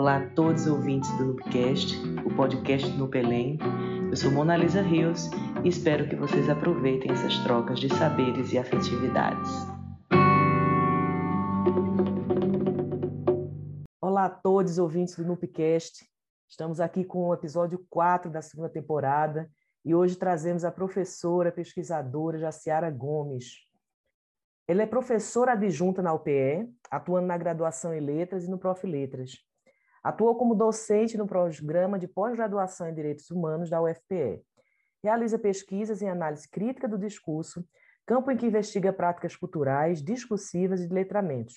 Olá a todos os ouvintes do Nupcast, o podcast do Nupelém. Eu sou Mona Lisa Rios e espero que vocês aproveitem essas trocas de saberes e afetividades. Olá a todos os ouvintes do Nupcast. Estamos aqui com o episódio 4 da segunda temporada e hoje trazemos a professora pesquisadora Jaciara Gomes. Ela é professora adjunta na UPE, atuando na graduação em Letras e no Prof. Letras. Atua como docente no programa de pós-graduação em Direitos Humanos da UFPE. Realiza pesquisas em análise crítica do discurso, campo em que investiga práticas culturais, discursivas e de letramentos.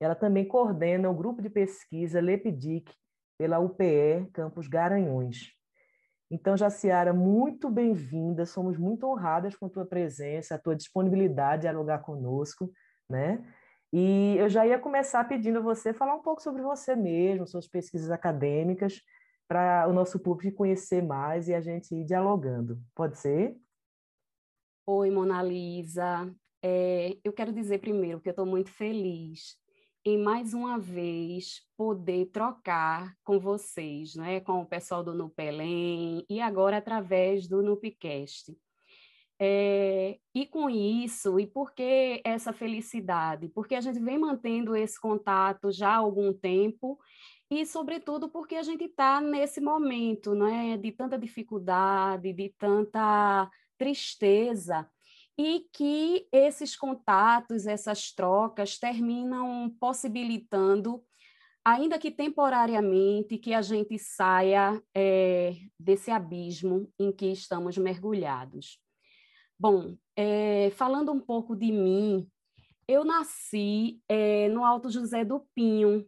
Ela também coordena o grupo de pesquisa LEPDIC pela UPE Campus Garanhuns. Então, Jaciara, muito bem-vinda. Somos muito honradas com a tua presença, a tua disponibilidade de dialogar conosco, né? E eu já ia começar pedindo a você falar um pouco sobre você mesmo, suas pesquisas acadêmicas, para o nosso público conhecer mais e a gente ir dialogando. Pode ser? Oi, Mona Lisa. É, eu quero dizer primeiro que eu estou muito feliz em mais uma vez poder trocar com vocês, né, com o pessoal do Nupelém e agora através do Nupcast. É, e com isso, e por que essa felicidade? Porque a gente vem mantendo esse contato já há algum tempo e, sobretudo, porque a gente está nesse momento né, de tanta dificuldade, de tanta tristeza, e que esses contatos, essas trocas terminam possibilitando, ainda que temporariamente, que a gente saia é, desse abismo em que estamos mergulhados. Bom, é, falando um pouco de mim, eu nasci é, no Alto José do Pinho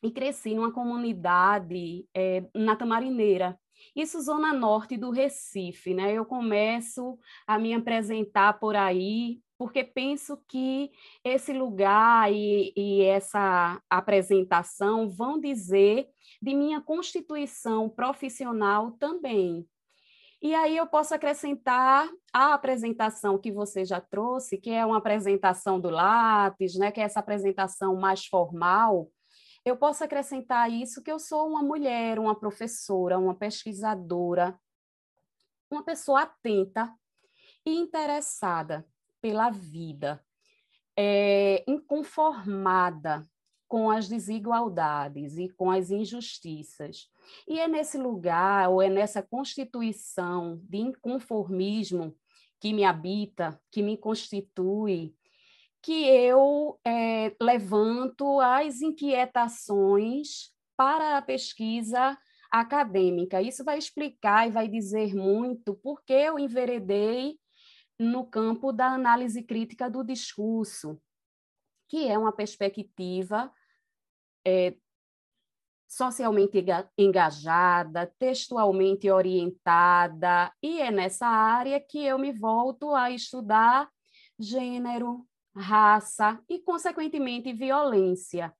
e cresci numa comunidade é, na Tamarineira, isso zona norte do Recife, né? Eu começo a me apresentar por aí porque penso que esse lugar e, e, essa apresentação vão dizer de minha constituição profissional também. E aí eu posso acrescentar a apresentação que você já trouxe, que é uma apresentação do lápis, né, que é essa apresentação mais formal. Eu posso acrescentar isso que eu sou uma mulher, uma professora, uma pesquisadora, uma pessoa atenta e interessada pela vida, é, inconformada com as desigualdades e com as injustiças. E é nesse lugar, ou é nessa constituição de inconformismo que me habita, que me constitui, que eu é, levanto as inquietações para a pesquisa acadêmica. Isso vai explicar e vai dizer muito por que eu enveredei no campo da análise crítica do discurso, que é uma perspectiva é, socialmente engajada, textualmente orientada, e é nessa área que eu me volto a estudar gênero, raça e, consequentemente, violência.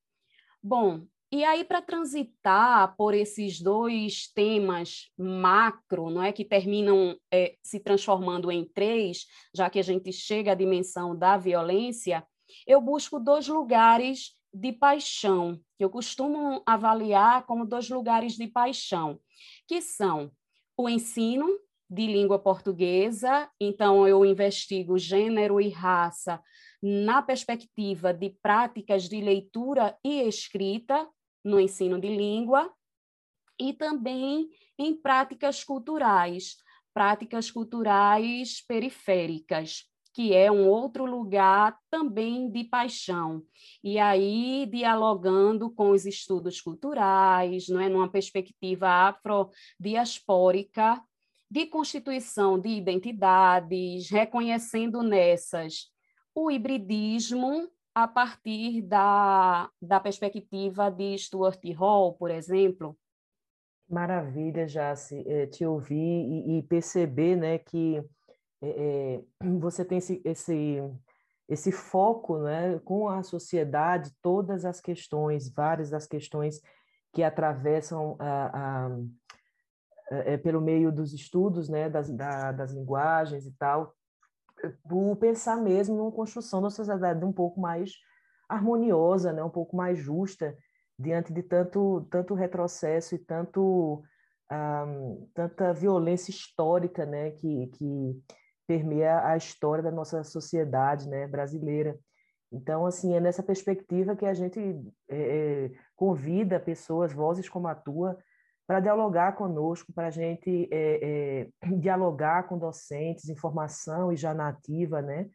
Bom, e aí, para transitar por esses dois temas macro, não é que terminam é, se transformando em três, já que a gente chega à dimensão da violência, eu busco dois lugares de paixão, que eu costumo avaliar como dois lugares de paixão, que são o ensino de língua portuguesa, então eu investigo gênero e raça na perspectiva de práticas de leitura e escrita no ensino de língua, e também em práticas culturais, práticas culturais periféricas, que é um outro lugar também de paixão. E aí, dialogando com os estudos culturais, não é? numa perspectiva afrodiaspórica, de constituição de identidades, reconhecendo nessas o hibridismo a partir da, da perspectiva de Stuart Hall, por exemplo. Maravilha, Jace, eh, te ouvir e, e perceber né, que é, você tem esse, esse, esse foco né, com a sociedade, todas as questões, várias das questões que atravessam a, a, é, pelo meio dos estudos né, das, da, das linguagens e tal, por pensar mesmo numa construção da sociedade um pouco mais harmoniosa, né, um pouco mais justa, diante de tanto, tanto retrocesso e tanto, um, tanta violência histórica né, que, que permeia a história da nossa sociedade né, brasileira. Então, assim, é nessa perspectiva que a gente é, convida pessoas, vozes como a tua, para dialogar conosco, para a gente é, é, dialogar com docentes, informação e já nativa, né?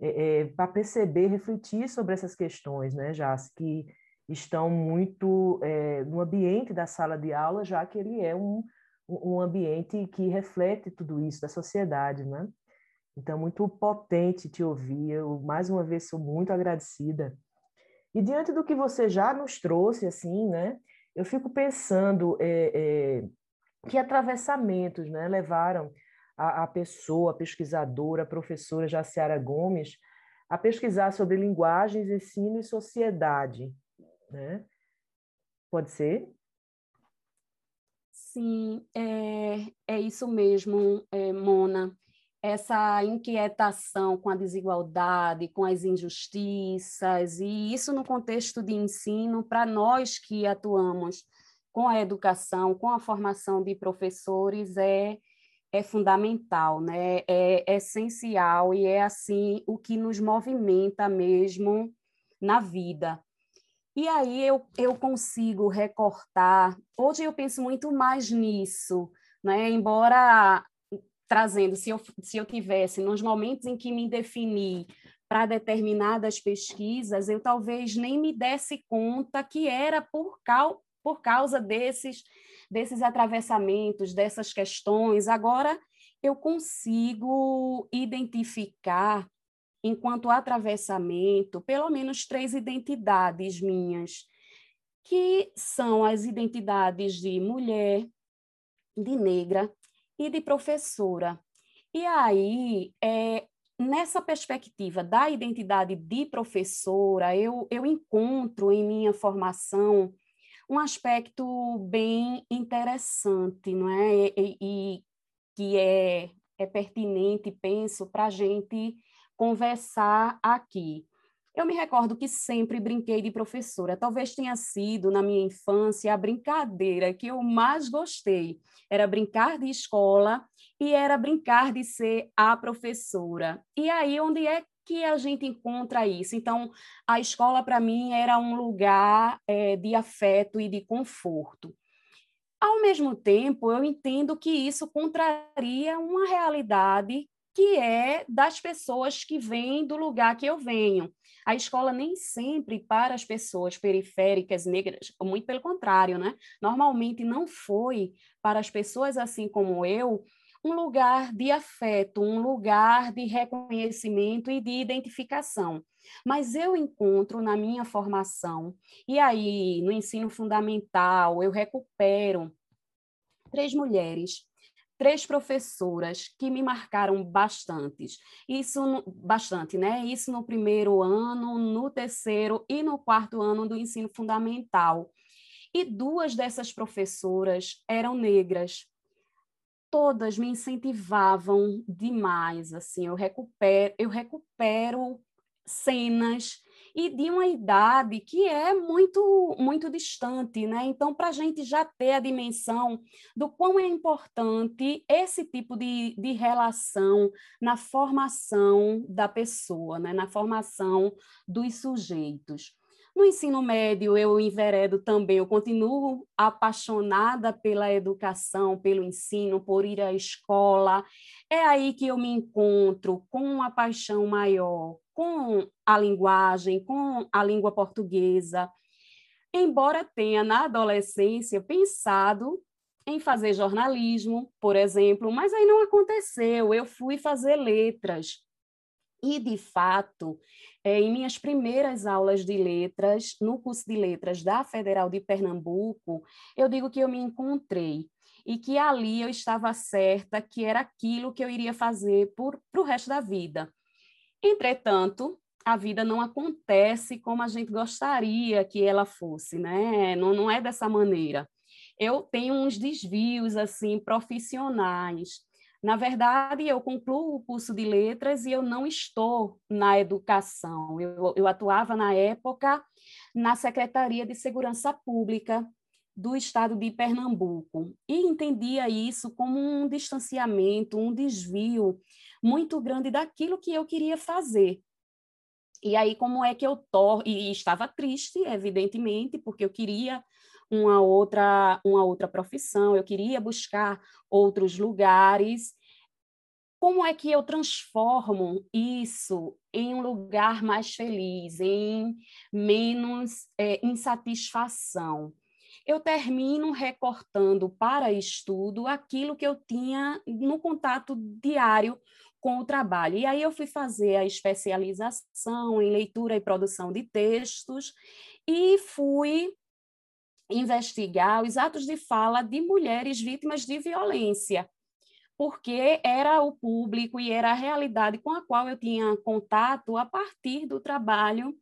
É, para perceber, refletir sobre essas questões, né, Jas, que estão muito no ambiente da sala de aula, já que ele é um, um ambiente que reflete tudo isso da sociedade, né? Então, muito potente te ouvir. Eu, mais uma vez, sou muito agradecida. E diante do que você já nos trouxe, assim, né? Eu fico pensando é, é, que atravessamentos né, levaram a, a, pessoa, a pesquisadora, a professora Jaciara Gomes, a pesquisar sobre linguagens, ensino e sociedade. Né? Pode ser? Sim, é, é isso mesmo, é, Mona essa inquietação com a desigualdade, com as injustiças, e isso no contexto de ensino, para nós que atuamos com a educação, com a formação de professores, é, é fundamental, né? é, é essencial e é assim o que nos movimenta mesmo na vida. E aí eu, eu consigo recortar, hoje eu penso muito mais nisso, né? embora trazendo, se eu, se eu tivesse, nos momentos em que me defini para determinadas pesquisas, eu talvez nem me desse conta que era por, cal, por causa desses, desses atravessamentos, dessas questões. Agora, eu consigo identificar, enquanto atravessamento, pelo menos três identidades minhas, que são as identidades de mulher, de negra e de professora. E aí, é, nessa perspectiva da identidade de professora, eu, eu encontro em minha formação um aspecto bem interessante, não é? E, e que é, é pertinente, penso, para a gente conversar aqui. Eu me recordo que sempre brinquei de professora. Talvez tenha sido, na minha infância, a brincadeira que eu mais gostei. Era brincar de escola e era brincar de ser a professora. E aí, onde é que a gente encontra isso? Então, a escola, para mim, era um lugar é, de afeto e de conforto. Ao mesmo tempo, eu entendo que isso contraria uma realidade que é das pessoas que vêm do lugar que eu venho. A escola nem sempre para as pessoas periféricas negras, muito pelo contrário, né? Normalmente não foi para as pessoas assim como eu um lugar de afeto, um lugar de reconhecimento e de identificação. Mas eu encontro na minha formação, e aí no ensino fundamental, eu recupero três mulheres três professoras que me marcaram bastante. Isso bastante, né? Isso no primeiro ano, no terceiro e no quarto ano do ensino fundamental. E duas dessas professoras eram negras. Todas me incentivavam demais, assim, eu recupero, eu recupero cenas e de uma idade que é muito, muito distante, né? Então, para a gente já ter a dimensão do quão é importante esse tipo de, de relação na formação da pessoa, né? na formação dos sujeitos. No ensino médio, eu enveredo também, eu continuo apaixonada pela educação, pelo ensino, por ir à escola. É aí que eu me encontro com uma paixão maior com a linguagem, com a língua portuguesa. Embora tenha na adolescência pensado em fazer jornalismo, por exemplo, mas aí não aconteceu. Eu fui fazer letras. E, de fato, é, em minhas primeiras aulas de letras, no curso de letras da Federal de Pernambuco, eu digo que eu me encontrei e que ali eu estava certa que era aquilo que eu iria fazer para o resto da vida. Entretanto, a vida não acontece como a gente gostaria que ela fosse, né? Não, não é dessa maneira. Eu tenho uns desvios assim profissionais. Na verdade, eu concluo o curso de letras e eu não estou na educação. Eu, eu atuava na época na Secretaria de Segurança Pública do estado de Pernambuco e entendia isso como um distanciamento, um desvio muito grande daquilo que eu queria fazer. E aí, como é que eu tô? E estava triste, evidentemente, porque eu queria uma outra, uma outra profissão, eu queria buscar outros lugares. Como é que eu transformo isso em um lugar mais feliz, em menos é, insatisfação? eu termino recortando para estudo aquilo que eu tinha no contato diário com o trabalho. E aí eu fui fazer a especialização em leitura e produção de textos e fui investigar os atos de fala de mulheres vítimas de violência, porque era o público e era a realidade com a qual eu tinha contato a partir do trabalho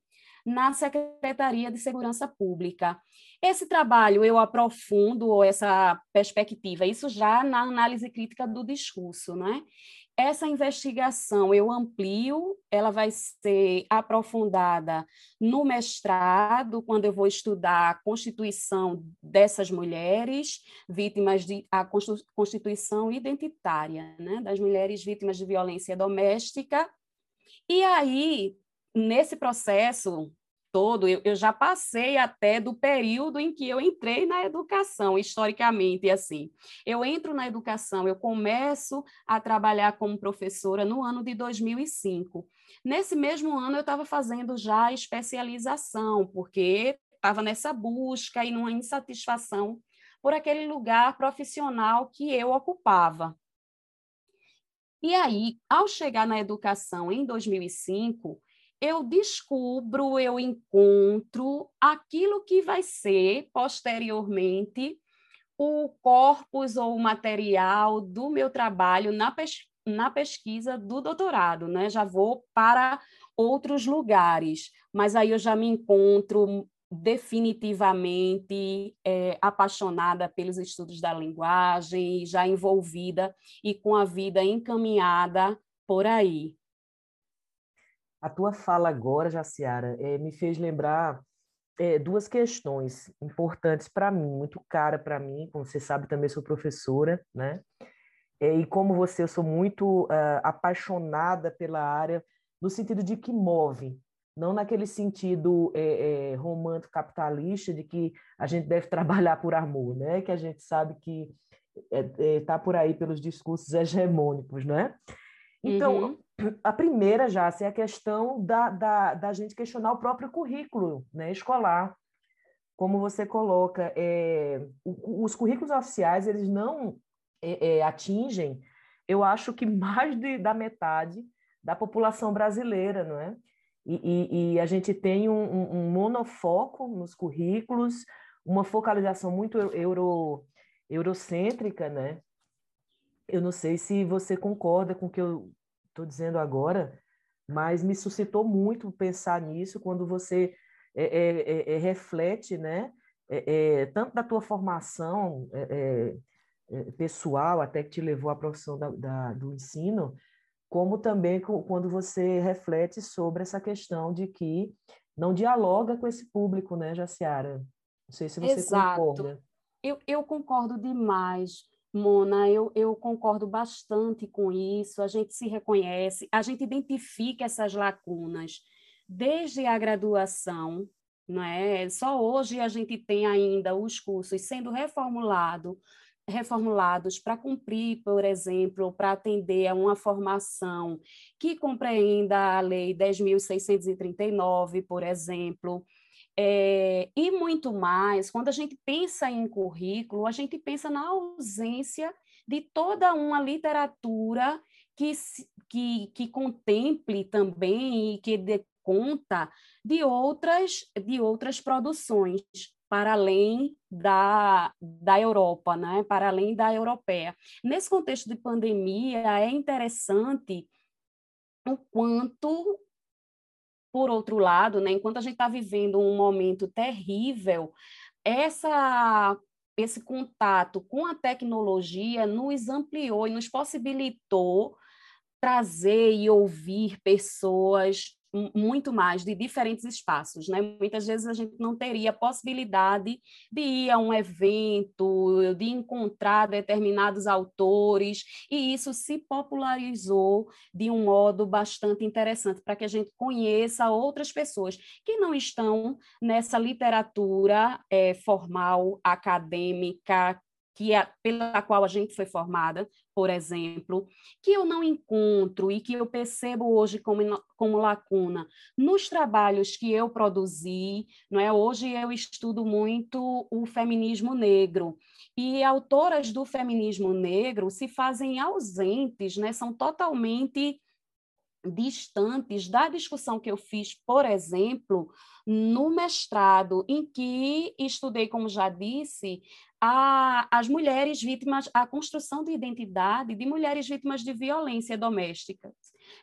na Secretaria de Segurança Pública. Esse trabalho eu aprofundo essa perspectiva, isso já na análise crítica do discurso, né? Essa investigação eu amplio, ela vai ser aprofundada no mestrado, quando eu vou estudar a constituição dessas mulheres vítimas de a constituição identitária, né, das mulheres vítimas de violência doméstica. E aí, nesse processo todo, eu, eu, já passei até do período em que eu entrei na educação, historicamente, assim. Eu entro na educação, eu começo a trabalhar como professora no ano de 2005. Nesse mesmo ano, eu estava fazendo já especialização, porque estava nessa busca e numa insatisfação por aquele lugar profissional que eu ocupava. E aí, ao chegar na educação em 2005, eu descubro, eu encontro aquilo que vai ser posteriormente o corpus ou o material do meu trabalho na, pes na pesquisa do doutorado, né? Já vou para outros lugares, mas aí eu já me encontro definitivamente é, apaixonada pelos estudos da linguagem, já envolvida e com a vida encaminhada por aí. A tua fala agora, Jaciara, é, me fez lembrar é, duas questões importantes para mim, muito cara para mim, como você sabe, também sou professora, né? É, e como você, eu sou muito uh, apaixonada pela área, no sentido de que move, não naquele sentido é, é, romântico capitalista de que a gente deve trabalhar por amor, né? Que a gente sabe que está é, por aí pelos discursos hegemônicos, né? Então, uhum a primeira, já é a questão da, da, da gente questionar o próprio currículo né, escolar. Como você coloca, é, os currículos oficiais, eles não é, é, atingem, eu acho que mais de, da metade da população brasileira, não é? E, e, e a gente tem um, um, monofoco nos currículos, uma focalização muito euro, eurocêntrica, né? Eu não sei se você concorda com o que eu estou dizendo agora, mas me suscitou muito pensar nisso quando você é, é, é, é reflete, né? É, tanto da tua formação pessoal, até que te levou à profissão da, da, do ensino, como também quando você reflete sobre essa questão de que não dialoga com esse público, né, Jaciara? Não sei se você Exato. concorda. Eu, eu concordo demais. Mona, eu, eu concordo bastante com isso. A gente se reconhece, a gente identifica essas lacunas desde a graduação, não é? Só hoje a gente tem ainda os cursos sendo reformulado, reformulados para cumprir, por exemplo, para atender a uma formação que compreenda a Lei 10.639, por exemplo, é, e muito mais, quando a gente pensa em currículo, a gente pensa na ausência de toda uma literatura que, que, que contemple também e que dê conta de outras, de outras produções para além da, da Europa, né? para além da europeia. Nesse contexto de pandemia, é interessante o quanto por outro lado, né, enquanto a gente está vivendo um momento terrível, essa esse contato com a tecnologia nos ampliou e nos possibilitou trazer e ouvir pessoas muito mais de diferentes espaços, né? Muitas vezes a gente não teria possibilidade de ir a um evento, de encontrar determinados autores, e isso se popularizou de um modo bastante interessante para que a gente conheça outras pessoas que não estão nessa literatura é, formal, acadêmica, que é, pela qual a gente foi formada, por exemplo, que eu não encontro e que eu percebo hoje como, como lacuna nos trabalhos que eu produzi, não é? Hoje eu estudo muito o feminismo negro e autoras do feminismo negro se fazem ausentes, né? São totalmente distantes da discussão que eu fiz, por exemplo, no mestrado, em que estudei, como já disse, a, as mulheres vítimas, a construção de identidade de mulheres vítimas de violência doméstica.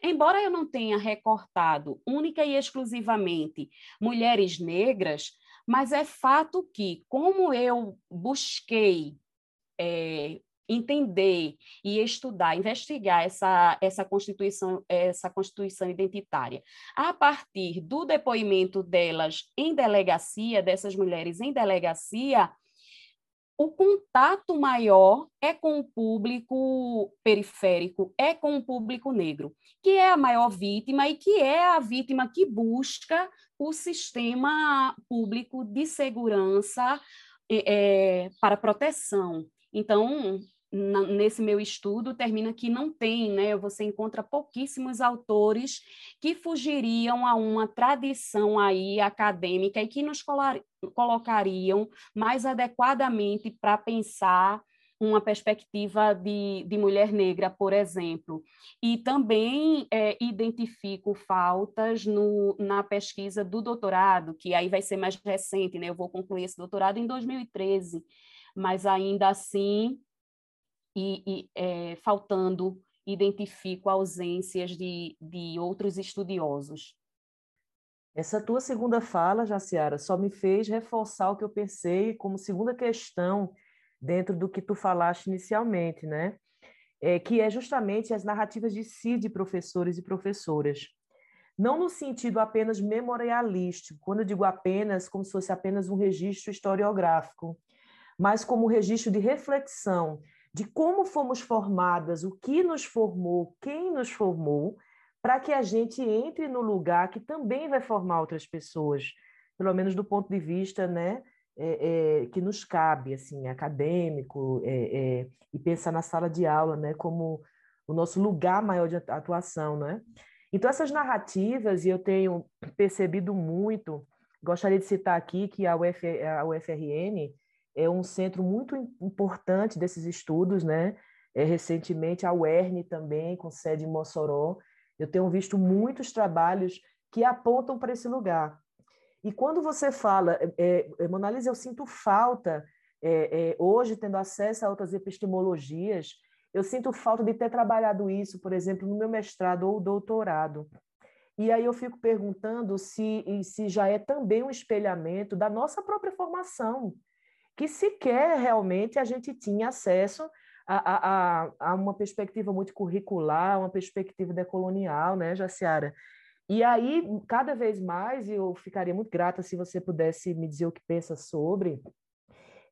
Embora eu não tenha recortado única e exclusivamente mulheres negras, mas é fato que, como eu busquei é, entender e estudar, investigar essa, essa constituição essa constituição identitária a partir do depoimento delas em delegacia dessas mulheres em delegacia o contato maior é com o público periférico, é com o público negro, que é a maior vítima e que é a vítima que busca o sistema público de segurança é, para proteção. Então, nesse meu estudo termina que não tem, né? Você encontra pouquíssimos autores que fugiriam a uma tradição aí acadêmica e que nos colocariam mais adequadamente para pensar uma perspectiva de, de mulher negra, por exemplo. E também é, identifico faltas no, na pesquisa do doutorado, que aí vai ser mais recente, né? Eu vou concluir esse doutorado em 2013, mas ainda assim e, e é, faltando, identifico ausências de, de outros estudiosos. Essa tua segunda fala, Jaciara, só me fez reforçar o que eu pensei como segunda questão dentro do que tu falaste inicialmente, né? É, que é justamente as narrativas de si de professores e professoras. Não no sentido apenas memorialístico, quando eu digo apenas, como se fosse apenas um registro historiográfico, mas como um registro de reflexão de como fomos formadas, o que nos formou, quem nos formou, para que a gente entre no lugar que também vai formar outras pessoas, pelo menos do ponto de vista né, é, é, que nos cabe, assim, acadêmico, é, é e pensar na sala de aula né, como o nosso lugar maior de atuação. Né? Então, essas narrativas, e eu tenho percebido muito, gostaria de citar aqui que a, Uf, a UFRN é um centro muito importante desses estudos, né? É, recentemente, a UERN também, com sede em Mossoró. Eu tenho visto muitos trabalhos que apontam para esse lugar. E quando você fala, é, é, Monalisa, eu sinto falta, é, é, hoje, tendo acesso a outras epistemologias, eu sinto falta de ter trabalhado isso, por exemplo, no meu mestrado ou doutorado. E aí eu fico perguntando se, se já é também um espelhamento da nossa própria formação que sequer realmente a gente tinha acesso a, a, a uma perspectiva muito curricular, uma perspectiva decolonial, né, Jaciara? E aí, cada vez mais, eu ficaria muito grata se você pudesse me dizer o que pensa sobre,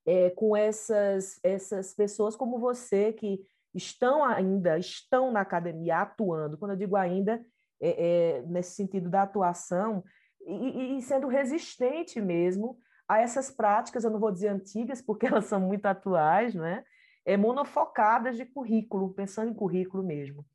é, com essas, essas pessoas como você que estão ainda, estão na academia atuando, quando eu digo ainda, é, é, nesse sentido da atuação, e, e sendo resistente mesmo a essas práticas, eu não vou dizer antigas, porque elas são muito atuais, né? É, monofocadas de currículo, pensando em currículo mesmo.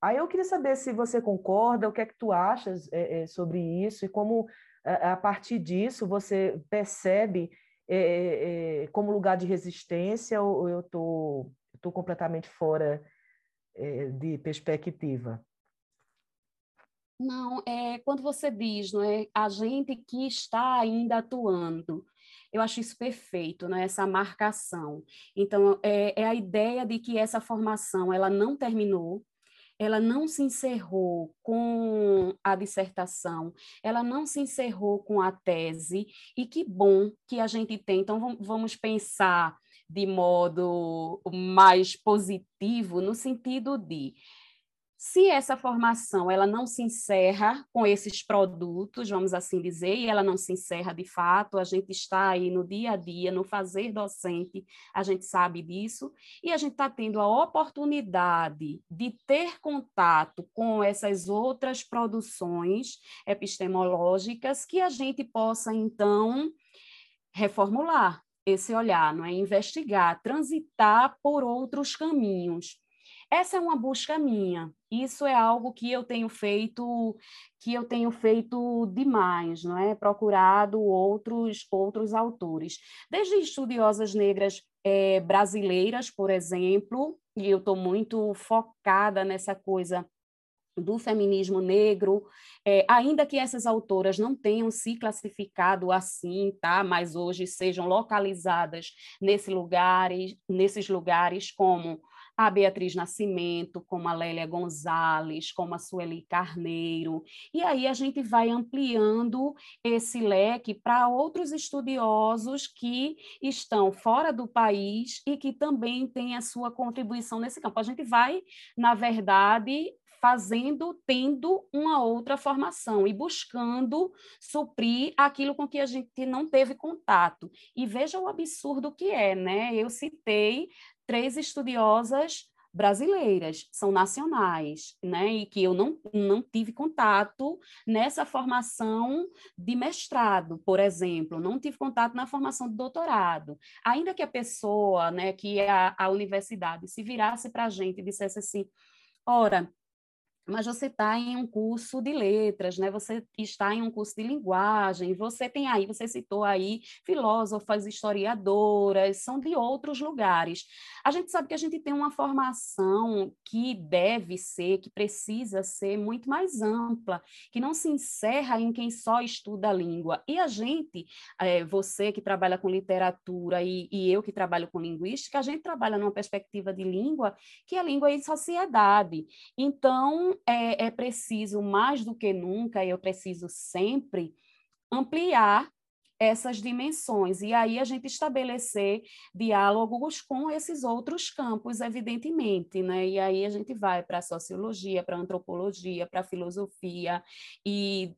Aí eu queria saber se você concorda, o que é que tu achas é, é, sobre isso e como, a, a, partir disso, você percebe é, é como lugar de resistência ou eu estou completamente fora é, de perspectiva? Não, é quando você diz, não é, a gente que está ainda atuando. Eu acho isso perfeito, né? Essa marcação. Então, é, é a ideia de que essa formação ela não terminou, ela não se encerrou com a dissertação, ela não se encerrou com a tese, e que bom que a gente tem. Então, vamos pensar de modo mais positivo, no sentido de se essa formação ela não se encerra com esses produtos, vamos assim dizer, e ela não se encerra de fato, a gente está aí no dia a dia, no fazer docente, a gente sabe disso, e a gente está tendo a oportunidade de ter contato com essas outras produções epistemológicas que a gente possa, então, reformular esse olhar, não é? Investigar, transitar por outros caminhos. Essa é uma busca minha. Isso é algo que eu tenho feito, que eu tenho feito demais, não é? Procurado outros outros autores, desde estudiosas negras é, brasileiras, por exemplo, e eu estou muito focada nessa coisa do feminismo negro, é, ainda que essas autoras não tenham se classificado assim, tá? Mas hoje sejam localizadas nesse lugares, nesses lugares como a Beatriz Nascimento, como a Lélia Gonzalez, como a Sueli Carneiro. E aí a gente vai ampliando esse leque para outros estudiosos que estão fora do país e que também têm a sua contribuição nesse campo. A gente vai, na verdade, fazendo, tendo uma outra formação e buscando suprir aquilo com que a gente não teve contato. E veja o absurdo que é, né? Eu citei três estudiosas brasileiras, são nacionais, né? E que eu não, não tive contato nessa formação de mestrado, por exemplo, não tive contato na formação de doutorado. Ainda que a pessoa, né, que a, a universidade se virasse para a gente e dissesse assim, ora, mas você está em um curso de letras, né? Você está em um curso de linguagem, você tem aí, você citou aí filósofas, historiadoras, são de outros lugares. A gente sabe que a gente tem uma formação que deve ser, que precisa ser muito mais ampla, que não se encerra em quem só estuda a língua. E a gente, é, você que trabalha com literatura e, e eu que trabalho com linguística, a gente trabalha numa perspectiva de língua que é língua e sociedade. Então, é, é preciso, mais do que nunca, eu preciso sempre ampliar essas dimensões e aí a gente estabelecer diálogos com esses outros campos, evidentemente, né? E aí a gente vai para a sociologia, para a antropologia, para a filosofia e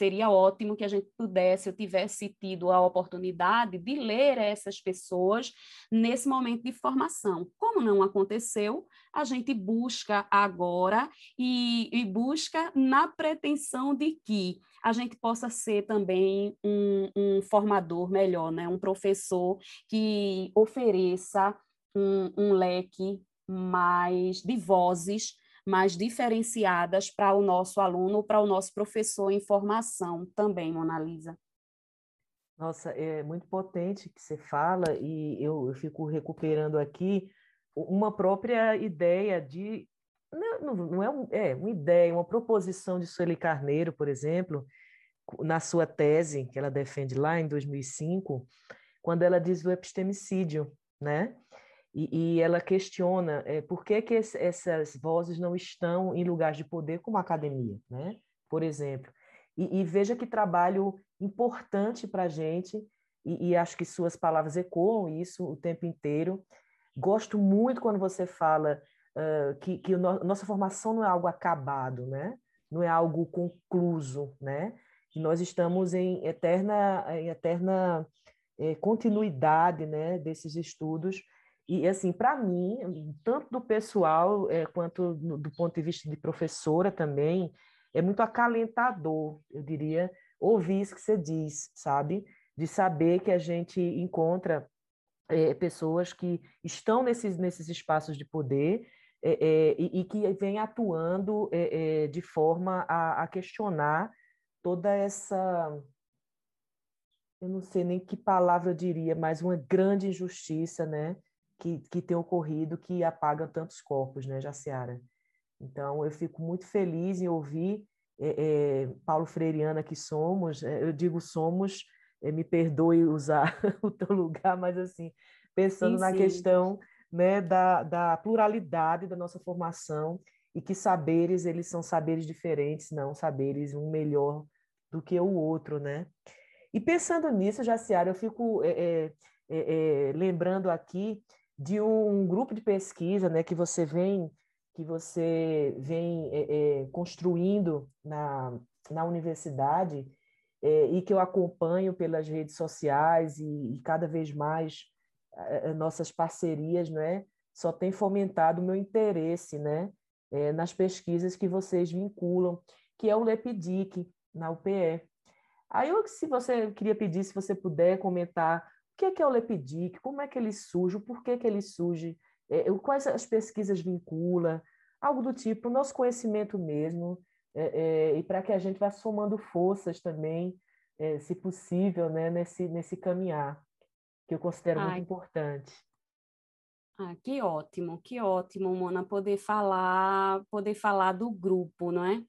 seria ótimo que a gente pudesse, eu tivesse tido a oportunidade de ler essas pessoas nesse momento de formação. Como não aconteceu, a gente busca agora e, e busca na pretensão de que a gente possa ser também um, um formador melhor, né? um professor que ofereça um, um leque mais de vozes mais diferenciadas para o nosso aluno, para o nosso professor em formação também, Mona Lisa. Nossa, é muito potente que você fala e eu, eu fico recuperando aqui uma própria ideia de não, não é, um, é uma ideia, uma proposição de Sueli Carneiro, por exemplo, na sua tese que ela defende lá em 2005, quando ela diz o epistemicídio, né? E, e ela questiona é, por que, que esse, essas vozes não estão em lugares de poder como a academia, né? por exemplo. E, e veja que trabalho importante para a gente, e, e acho que suas palavras ecoam isso o tempo inteiro. Gosto muito quando você fala uh, que, que no, nossa formação não é algo acabado, né? não é algo concluso, né? nós estamos em eterna, em eterna eh, continuidade né, desses estudos e, assim, para mim, tanto do pessoal é, quanto no, do ponto de vista de professora também, é muito acalentador, eu diria, ouvir isso que você diz, sabe? De saber que a gente encontra é, pessoas que estão nesses, nesses espaços de poder é, e, e, que vêm atuando de forma a, a questionar toda essa eu não sei nem que palavra eu diria, mas uma grande injustiça, né? Que, que tem ocorrido que apaga tantos corpos, né, Jaciara? Então, eu fico muito feliz em ouvir é, é, Paulo Freireana que somos, é, eu digo somos, é, me perdoe usar o teu lugar, mas assim, pensando sim, na sim. questão né, da, da pluralidade da nossa formação e que saberes eles são saberes diferentes, não saberes um melhor do que o outro, né? E pensando nisso, Jaciara, eu fico é, é, lembrando aqui de um grupo de pesquisa, né, que você vem que você vem é, é, construindo na, na universidade é, e que eu acompanho pelas redes sociais e, e cada vez mais nossas parcerias, né, só tem fomentado o meu interesse, né, nas pesquisas que vocês vinculam, que é o LEPDIC na UPE. Aí eu, se você queria pedir, se você puder comentar que é, que é o LEPDIC, como é que ele surge, por que, que ele surge, é, quais as pesquisas vincula, algo do tipo, o nosso conhecimento mesmo, é, é, e para que a gente vá somando forças também, é, se possível, né, nesse, nesse caminhar, que eu considero Ai. muito importante. Ah, que ótimo, que ótimo, Mona, poder falar, poder falar do grupo, não é?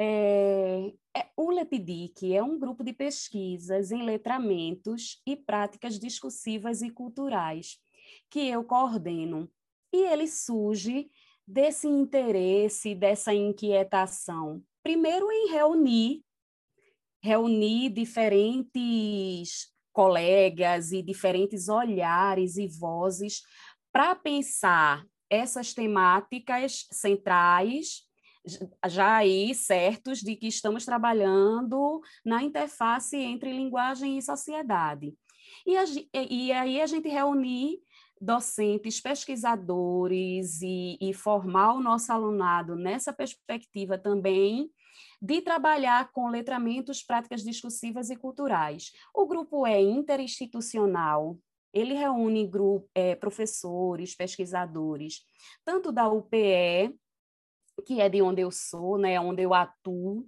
É, é, o LEPDIC é um grupo de pesquisas em letramentos e práticas discursivas e culturais que eu coordeno. E ele surge desse interesse, dessa inquietação. Primeiro, em reunir, reunir diferentes colegas e diferentes olhares e vozes para pensar essas temáticas centrais, já aí certos de que estamos trabalhando na interface entre linguagem e sociedade. E, a, e aí a gente reunir docentes, pesquisadores e, e formar o nosso alunado nessa perspectiva também de trabalhar com letramentos, práticas discursivas e culturais. O grupo é interinstitucional, ele reúne grupo, é, professores, pesquisadores, tanto da UPE, que é de onde eu sou, né, onde eu atuo,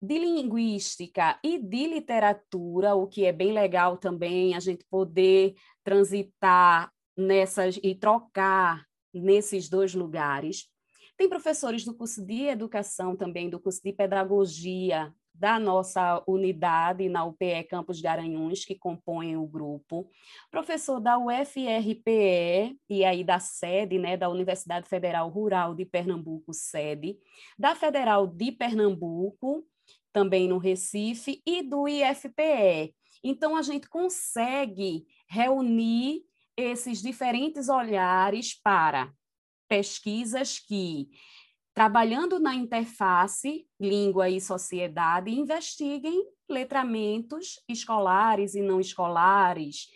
de linguística e de literatura, o que é bem legal também, a gente poder transitar nessas e trocar nesses dois lugares. Tem professores do curso de educação também, do curso de pedagogia da nossa unidade na UPE Campos Garanhuns, que compõem o grupo, professor da UFRPE, e aí da sede, né, da Universidade Federal Rural de Pernambuco, sede, da Federal de Pernambuco, também no Recife, e do IFPE. Então, a gente consegue reunir esses diferentes olhares para pesquisas que, trabalhando na interface língua e sociedade, investiguem letramentos escolares e não escolares,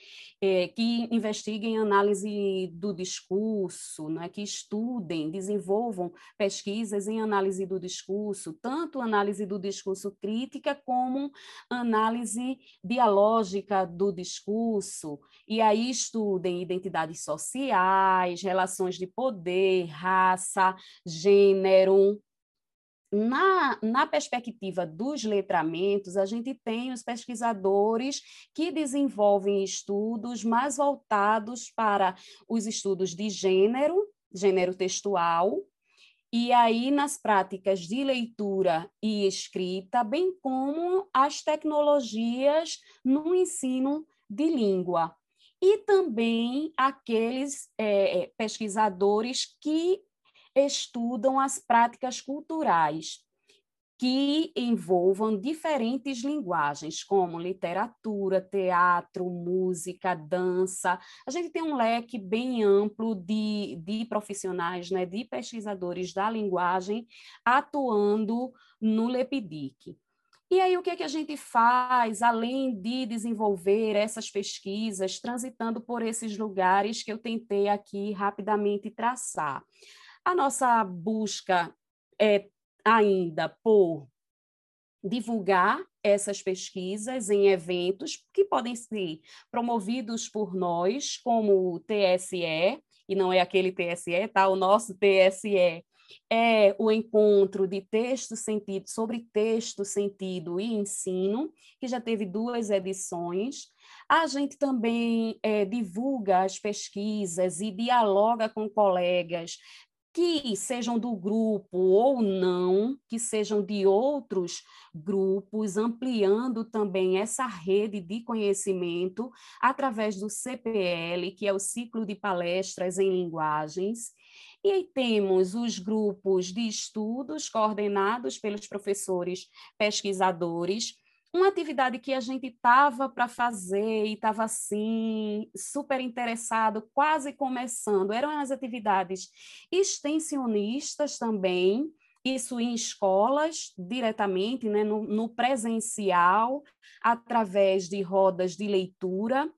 é, que investiguem análise do discurso, né, que estudem, desenvolvam pesquisas em análise do discurso, tanto análise do discurso crítica como análise dialógica do discurso, e aí estudem identidades sociais, relações de poder, raça, gênero, na, na perspectiva dos letramentos, a gente tem os pesquisadores que desenvolvem estudos mais voltados para os estudos de gênero, gênero textual, e aí nas práticas de leitura e escrita, bem como as tecnologias no ensino de língua. E também aqueles é, pesquisadores que estudam as práticas culturais que envolvam diferentes linguagens, como literatura, teatro, música, dança. A gente tem um leque bem amplo de, de profissionais, né, de pesquisadores da linguagem atuando no LEPDIC. E aí, o que, é que a gente faz, além de desenvolver essas pesquisas, transitando por esses lugares que eu tentei aqui rapidamente traçar? A nossa busca é ainda por divulgar essas pesquisas em eventos que podem ser promovidos por nós, como o TSE, e não é aquele TSE, tá? O nosso TSE é o encontro de texto sentido sobre texto, sentido e ensino, que já teve duas edições. A gente também é, divulga as pesquisas e dialoga com colegas que sejam do grupo ou não, que sejam de outros grupos, ampliando também essa rede de conhecimento através do CPL, que é o Ciclo de Palestras em Linguagens. E aí temos os grupos de estudos coordenados pelos professores pesquisadores, uma atividade que a gente estava para fazer e estava assim, super interessado, quase começando, eram as atividades extensionistas também, isso em escolas, diretamente, né, no, no presencial, através de rodas de leitura,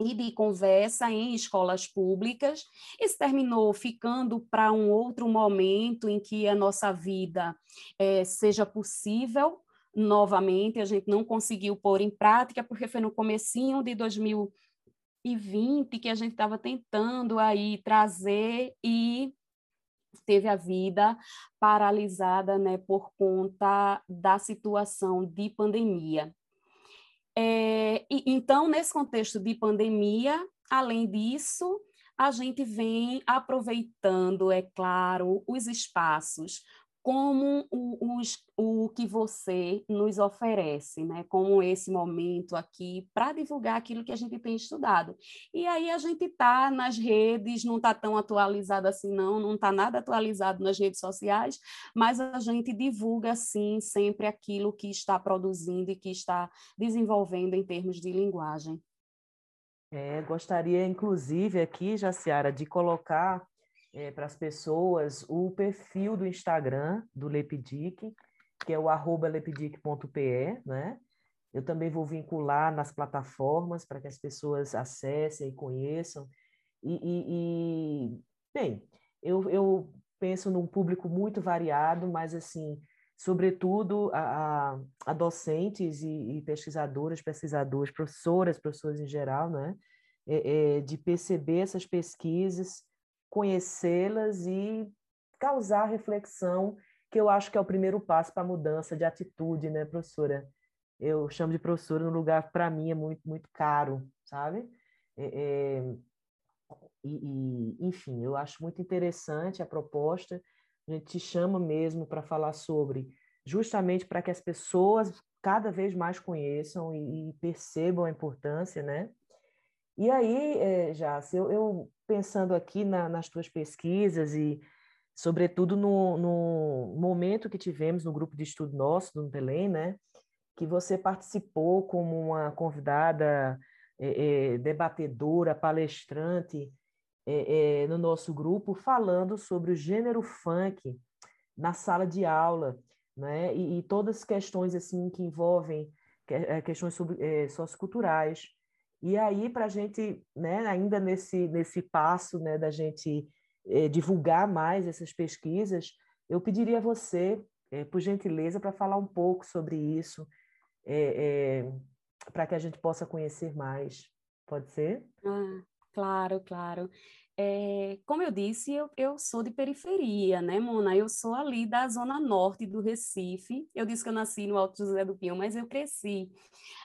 e de conversa em escolas públicas. Isso terminou ficando para um outro momento em que a nossa vida é, seja possível, novamente, a gente não conseguiu pôr em prática, porque foi no comecinho de 2020 que a gente estava tentando aí trazer e teve a vida paralisada né, por conta da situação de pandemia. É, e, então, nesse contexto de pandemia, além disso, a gente vem aproveitando, é claro, os espaços como o, o, o que você nos oferece, né? como esse momento aqui para divulgar aquilo que a gente tem estudado. E aí a gente está nas redes, não está tão atualizado assim, não, não está nada atualizado nas redes sociais, mas a gente divulga, sim, sempre aquilo que está produzindo e que está desenvolvendo em termos de linguagem. É, gostaria, inclusive, aqui, Jaciara, de colocar é, para as pessoas o perfil do Instagram do Lepidic, que é o arroba lepidic.pe, né? Eu também vou vincular nas plataformas para que as pessoas acessem e conheçam. E, e, e bem, eu, eu penso num público muito variado, mas assim, sobretudo a, a, a docentes e, e, pesquisadoras, pesquisadores, professoras, professores em geral, né? É, é, de perceber essas pesquisas conhecê-las e causar reflexão, que eu acho que é o primeiro passo para a mudança de atitude, né, professora? Eu chamo de professora no lugar, para mim, é muito, muito caro, sabe? É, é, e, e, enfim, eu acho muito interessante a proposta. A gente te chama mesmo para falar sobre, justamente para que as pessoas cada vez mais conheçam e, e percebam a importância, né? E aí, é, Jace, eu, eu pensando aqui na, nas tuas pesquisas e, sobretudo, no, no, momento que tivemos no grupo de estudo nosso, do Belém, né, que você participou como uma convidada é, é, debatedora, palestrante é, no nosso grupo, falando sobre o gênero funk na sala de aula, né, e, e todas as questões assim que envolvem é, questões sobre, socioculturais. E aí, para a gente, né, ainda nesse, nesse passo né, da gente é, divulgar mais essas pesquisas, eu pediria a você, é, por gentileza, para falar um pouco sobre isso, é, para que a gente possa conhecer mais. Pode ser? Ah, claro, claro. É, como eu disse, eu, eu, sou de periferia, né, Mona? Eu sou ali da zona norte do Recife. Eu disse que eu nasci no Alto José do Pinho, mas eu cresci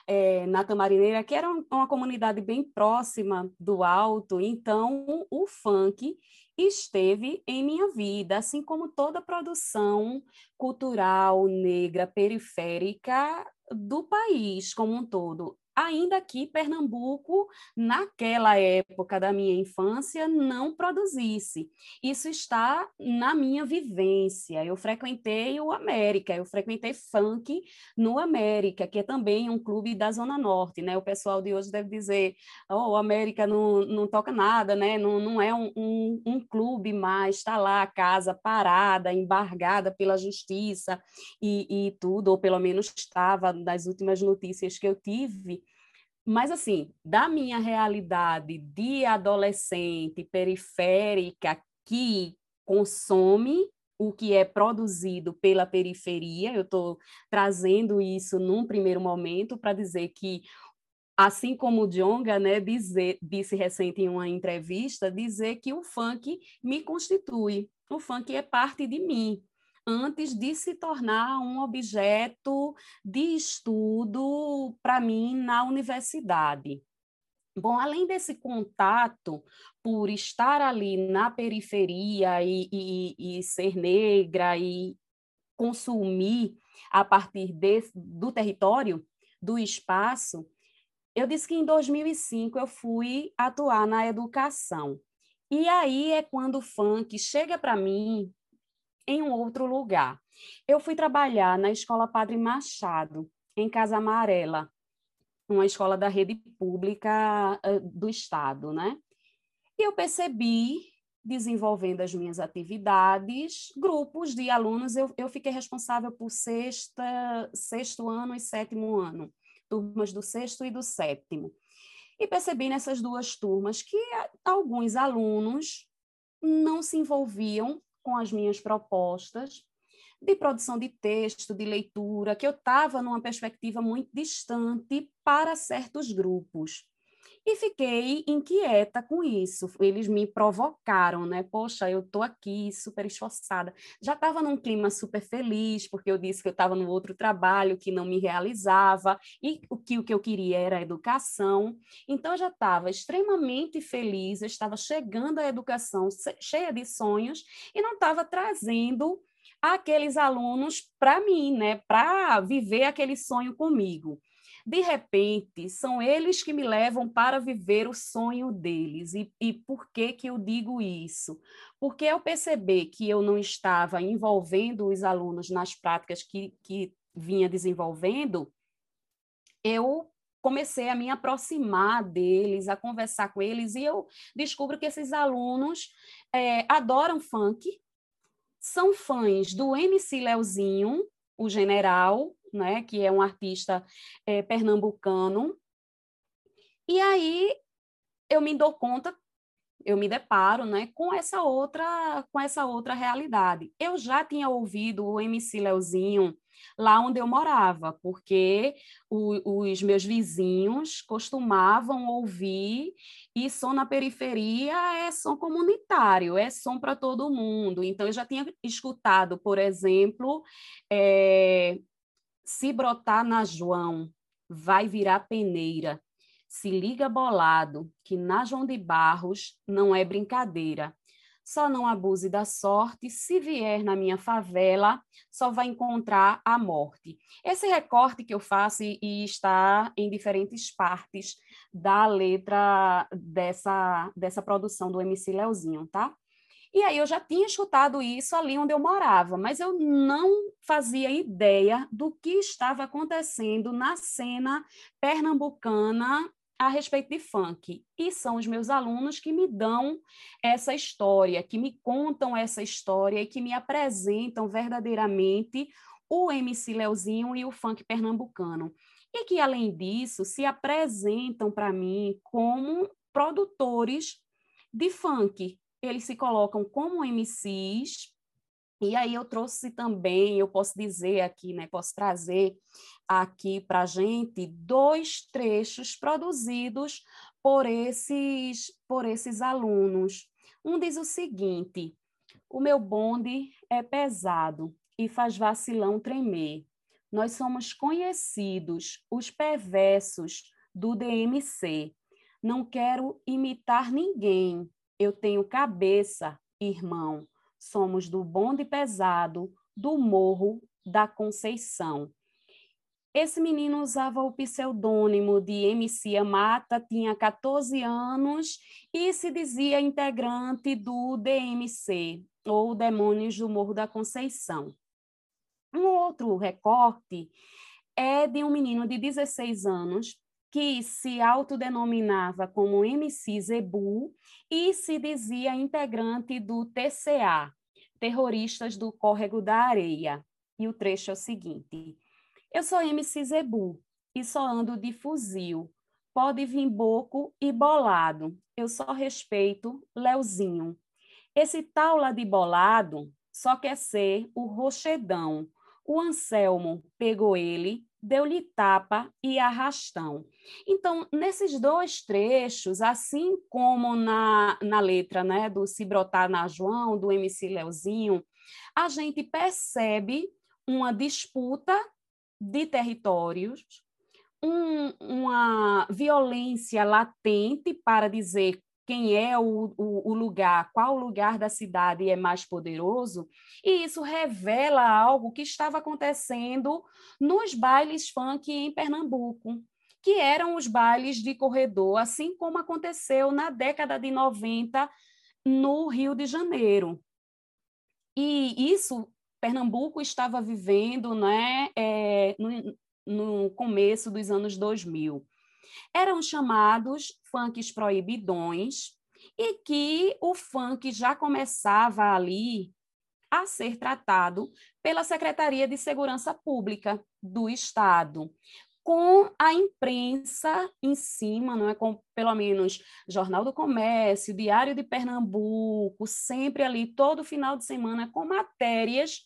é, na Tamarineira, que era uma comunidade bem próxima do Alto. Então, o funk esteve em minha vida, assim como toda produção cultural negra periférica do país como um todo ainda que Pernambuco, naquela época da minha infância, não produzisse. Isso está na minha vivência. Eu frequentei o América, eu frequentei funk no América, que é também um clube da Zona Norte. Né? O pessoal de hoje deve dizer: oh, o América não, não toca nada, né? não, não é um, um, um clube mais, está lá a casa parada, embargada pela justiça e, e tudo, ou pelo menos estava nas últimas notícias que eu tive mas, assim, da minha realidade de adolescente periférica que consome o que é produzido pela periferia, eu estou trazendo isso num primeiro momento para dizer que assim como o Djonga, né, dizer, disse recente em uma entrevista, dizer que o funk me constitui, o funk é parte de mim, antes de se tornar um objeto de estudo para mim na universidade. Bom, além desse contato, por estar ali na periferia e, e, e ser negra e consumir a partir do território, do espaço, eu disse que em 2005 eu fui atuar na educação. E aí é quando o funk chega para mim em um outro lugar. Eu fui trabalhar na Escola Padre Machado, em Casa Amarela, uma escola da rede pública uh, do Estado, né? E eu percebi, desenvolvendo as minhas atividades, grupos de alunos, eu, eu fiquei responsável por sexta, sexto ano e sétimo ano, turmas do sexto e do sétimo. E percebi nessas duas turmas que alguns alunos não se envolviam com as minhas propostas de produção de texto, de leitura, que eu estava numa perspectiva muito distante para certos grupos. E fiquei inquieta com isso. Eles me provocaram, né? Poxa, eu estou aqui super esforçada. Já estava num clima super feliz, porque eu disse que eu estava no outro trabalho que não me realizava e o que, o que eu queria era a educação. Então, eu já estava extremamente feliz, eu estava chegando à educação cheia de sonhos e não estava trazendo aqueles alunos para mim, né? Para viver aquele sonho comigo. De repente, são eles que me levam para viver o sonho deles. E, e por que, que eu digo isso? Porque eu perceber que eu não estava envolvendo os alunos nas práticas que, que vinha desenvolvendo, eu comecei a me aproximar deles, a conversar com eles, e eu descubro que esses alunos é, adoram funk, são fãs do MC Leozinho, o general, né, que é um artista é, pernambucano. E aí eu me dou conta, eu me deparo, né, com essa outra, com essa outra realidade. Eu já tinha ouvido o MC Leozinho lá onde eu morava, porque o, os meus vizinhos costumavam ouvir, e som na periferia é som comunitário, é som para todo mundo. Então, eu já tinha escutado, por exemplo, é, se brotar na João, vai virar peneira. Se liga bolado, que na João de Barros não é brincadeira. Só não abuse da sorte, se vier na minha favela, só vai encontrar a morte. Esse recorte que eu faço e está em diferentes partes da letra dessa, dessa produção do MC Leozinho, tá? E aí eu já tinha escutado isso ali onde eu morava, mas eu não fazia ideia do que estava acontecendo na cena pernambucana a respeito de funk. E são os meus alunos que me dão essa história, que me contam essa história e que me apresentam verdadeiramente o MC Leozinho e o funk pernambucano. E que, além disso, se apresentam para mim como produtores de funk, eles se colocam como MCs, e aí eu trouxe também, eu posso dizer aqui, né, posso trazer aqui para a gente dois trechos produzidos por esses, por esses alunos. Um diz o seguinte: o meu bonde é pesado e faz vacilão tremer. Nós somos conhecidos, os perversos do DMC. Não quero imitar ninguém, eu tenho cabeça, irmão. Somos do bonde pesado, do morro da Conceição. Esse menino usava o pseudônimo de MC Amata, tinha 14 anos e se dizia integrante do DMC, ou Demônios do Morro da Conceição. Um outro recorte é de um menino de 16 anos que se autodenominava como MC Zebu e se dizia integrante do TCA, Terroristas do Córrego da Areia. E o trecho é o seguinte: Eu sou MC Zebu e só ando de fuzil. Pode vir boco e bolado. Eu só respeito Leozinho. Esse tal lá de bolado só quer ser o rochedão. O Anselmo pegou ele deu-lhe tapa e arrastão. Então, nesses dois trechos, assim como na, na letra né, do Se Brotar na João, do MC Leozinho, a gente percebe uma disputa de territórios, um, uma violência latente para dizer quem é o, o, o, lugar, qual lugar da cidade é mais poderoso, e isso revela algo que estava acontecendo nos bailes funk em Pernambuco, que eram os bailes de corredor, assim como aconteceu na década de 90 no Rio de Janeiro. E isso Pernambuco estava vivendo né, é, no, no começo dos anos 2000. Eram chamados funks proibidões e que o funk já começava ali a ser tratado pela Secretaria de Segurança Pública do Estado, com a imprensa em cima, não é? Com pelo menos Jornal do Comércio, Diário de Pernambuco, sempre ali todo final de semana com matérias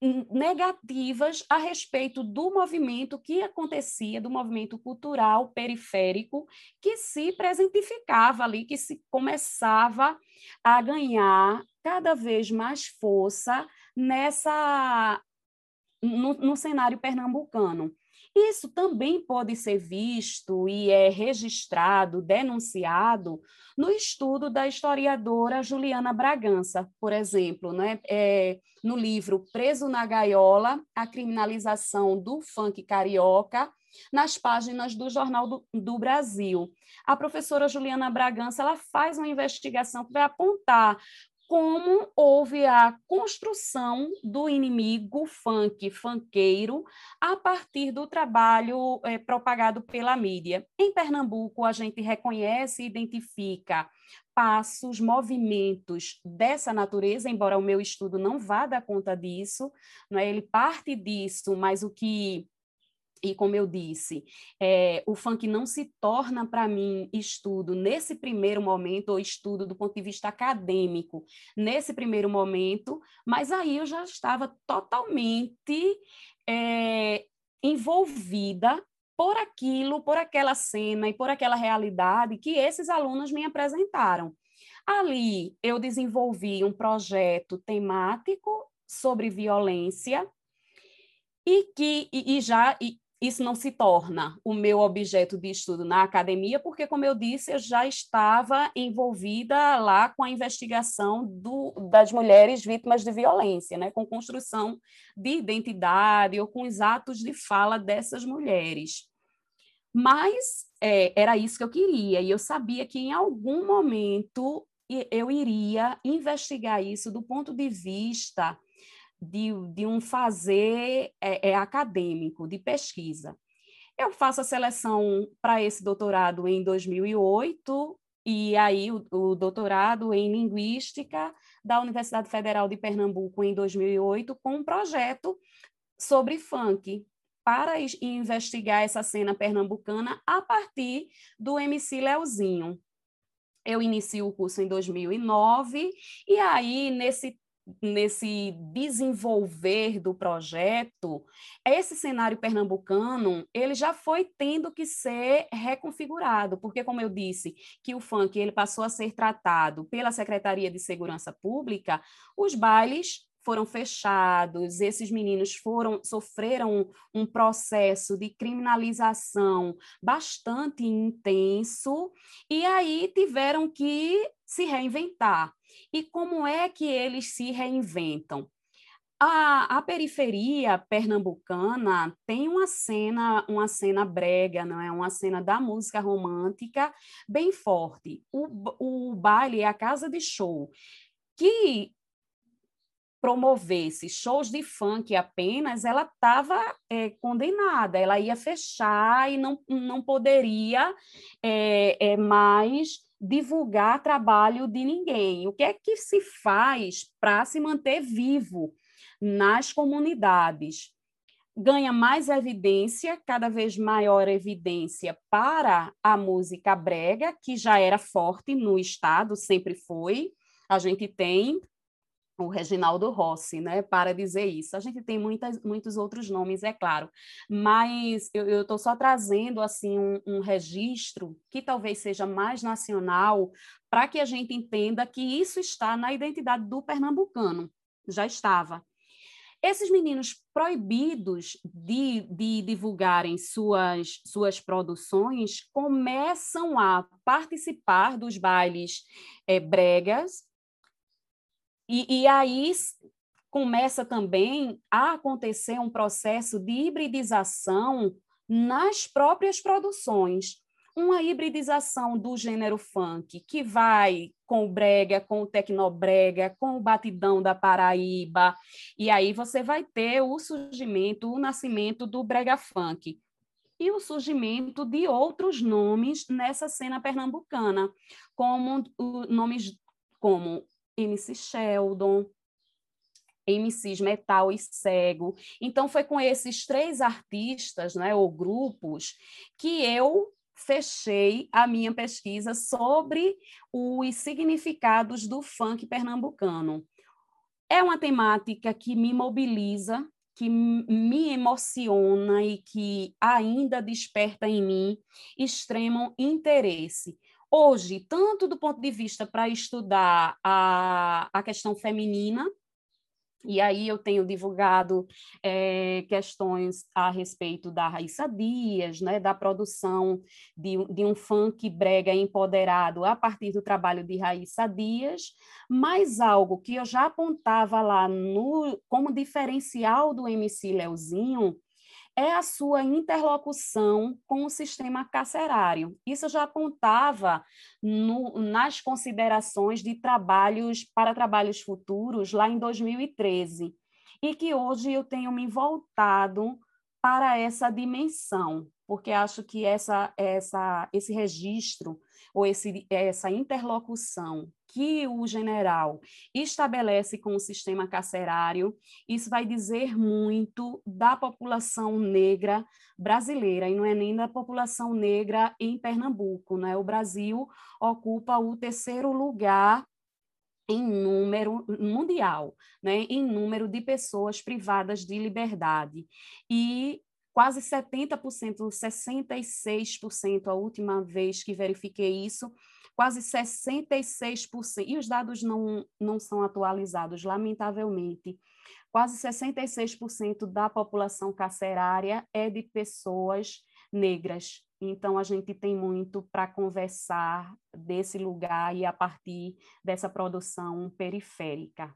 negativas a respeito do movimento que acontecia, do movimento cultural periférico que se presentificava ali, que se começava a ganhar cada vez mais força nessa no, no cenário pernambucano. Isso também pode ser visto e é registrado, denunciado no estudo da historiadora Juliana Bragança, por exemplo, né? É, no livro Preso na Gaiola, a criminalização do funk carioca, nas páginas do Jornal do, do, Brasil. A professora Juliana Bragança ela faz uma investigação que vai apontar como houve a construção do inimigo funk, funkeiro, a partir do trabalho é, propagado pela mídia. Em Pernambuco, a gente reconhece e identifica passos, movimentos dessa natureza, embora o meu estudo não vá dar conta disso, não é? ele parte disso, mas o que e como eu disse, é, o funk não se torna para mim estudo nesse primeiro momento, ou estudo do ponto de vista acadêmico, nesse primeiro momento, mas aí eu já estava totalmente é, envolvida por aquilo, por aquela cena e por aquela realidade que esses alunos me apresentaram. Ali eu desenvolvi um projeto temático sobre violência e que e, e já e, isso não se torna o meu objeto de estudo na academia, porque, como eu disse, eu já estava envolvida lá com a investigação do, das mulheres vítimas de violência, né? com construção de identidade ou com os atos de fala dessas mulheres. Mas é, era isso que eu queria, e eu sabia que em algum momento eu iria investigar isso do ponto de vista de, de um fazer é, é, acadêmico, de pesquisa. Eu faço a seleção para esse doutorado em 2008, e aí o, o, doutorado em Linguística da Universidade Federal de Pernambuco em 2008, com um projeto sobre funk, para investigar essa cena pernambucana a partir do MC Leozinho. Eu inicio o curso em 2009, e aí, nesse nesse desenvolver do projeto, esse cenário pernambucano, ele já foi tendo que ser reconfigurado, porque como eu disse, que o funk ele passou a ser tratado pela Secretaria de Segurança Pública, os bailes foram fechados, esses meninos foram sofreram um, processo de criminalização bastante intenso e aí tiveram que se reinventar. E como é que eles se reinventam? A, a, periferia pernambucana tem uma cena, uma cena brega, não é? Uma cena da música romântica bem forte. O, o baile é a casa de show, que promovesse shows de funk apenas, ela estava é, condenada, ela ia fechar e não, não poderia é, é, mais divulgar trabalho de ninguém. O que é que se faz para se manter vivo nas comunidades? Ganha mais evidência, cada vez maior evidência para a música brega, que já era forte no estado, sempre foi. A gente tem o Reginaldo Rossi, né, para dizer isso. A gente tem muitas, muitos outros nomes, é claro, mas eu estou só trazendo assim um, um, registro que talvez seja mais nacional para que a gente entenda que isso está na identidade do pernambucano, já estava. Esses meninos proibidos de, de divulgarem suas, suas produções começam a participar dos bailes é, bregas e, e aí começa também a acontecer um processo de hibridização nas próprias produções. uma hibridização do gênero funk, que vai com o brega, com o tecnobrega, com o batidão da Paraíba, e aí você vai ter o surgimento, o nascimento do brega funk e o surgimento de outros nomes nessa cena pernambucana, como nomes como MC Sheldon, MCs Metal e Cego. Então, foi com esses três artistas, né, ou grupos, que eu fechei a minha pesquisa sobre os significados do funk pernambucano. É uma temática que me mobiliza, que me emociona e que ainda desperta em mim extremo interesse. Hoje, tanto do ponto de vista para estudar a, a questão feminina, e aí eu tenho divulgado é, questões a respeito da Raíssa Dias, né, da produção de, de, um funk brega empoderado a partir do trabalho de Raíssa Dias, mas algo que eu já apontava lá no, como diferencial do MC Leozinho é a sua interlocução com o sistema carcerário. Isso já apontava no, nas considerações de trabalhos para trabalhos futuros lá em 2013, e que hoje eu tenho me voltado para essa dimensão, porque acho que essa, essa, esse registro ou esse, essa interlocução que o general estabelece com o sistema carcerário, isso vai dizer muito da população negra brasileira, e não é nem da população negra em Pernambuco. Né? O Brasil ocupa o terceiro lugar em número mundial, né, em número de pessoas privadas de liberdade. E quase 70%, 66%, a última vez que verifiquei isso, quase 66%, e os dados não, não são atualizados, lamentavelmente, quase 66% da população carcerária é de pessoas negras. Então, a gente tem muito para conversar desse lugar e a partir dessa produção periférica.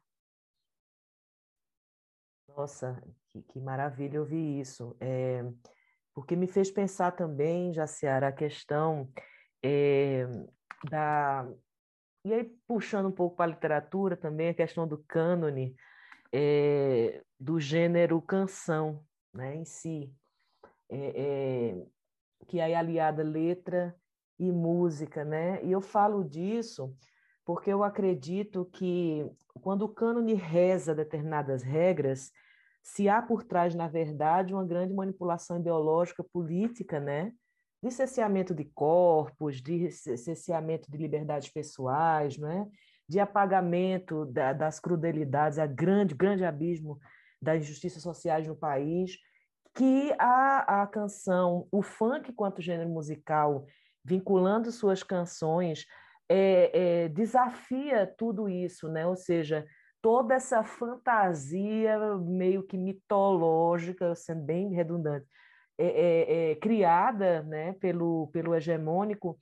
Nossa, que, que maravilha ouvir isso. É, porque me fez pensar também, Jaciara, a questão é, da. E aí, puxando um pouco para a literatura também, a questão do cânone, é, do gênero canção né, em si, é, é, que aí aliada letra e música. Né? E eu falo disso porque eu acredito que quando o cânone reza determinadas regras, se há por trás, na verdade, uma grande manipulação ideológica política, né? De cerceamento de corpos, de cerceamento de liberdades pessoais, não é? de apagamento da, das crudelidades, a grande, grande abismo das injustiças sociais no país, que a, a canção, o funk quanto gênero musical, vinculando suas canções, é, é, desafia tudo isso, né? ou seja, toda essa fantasia meio que mitológica, sendo bem redundante, é, é, é, criada né, pelo, pelo hegemônico,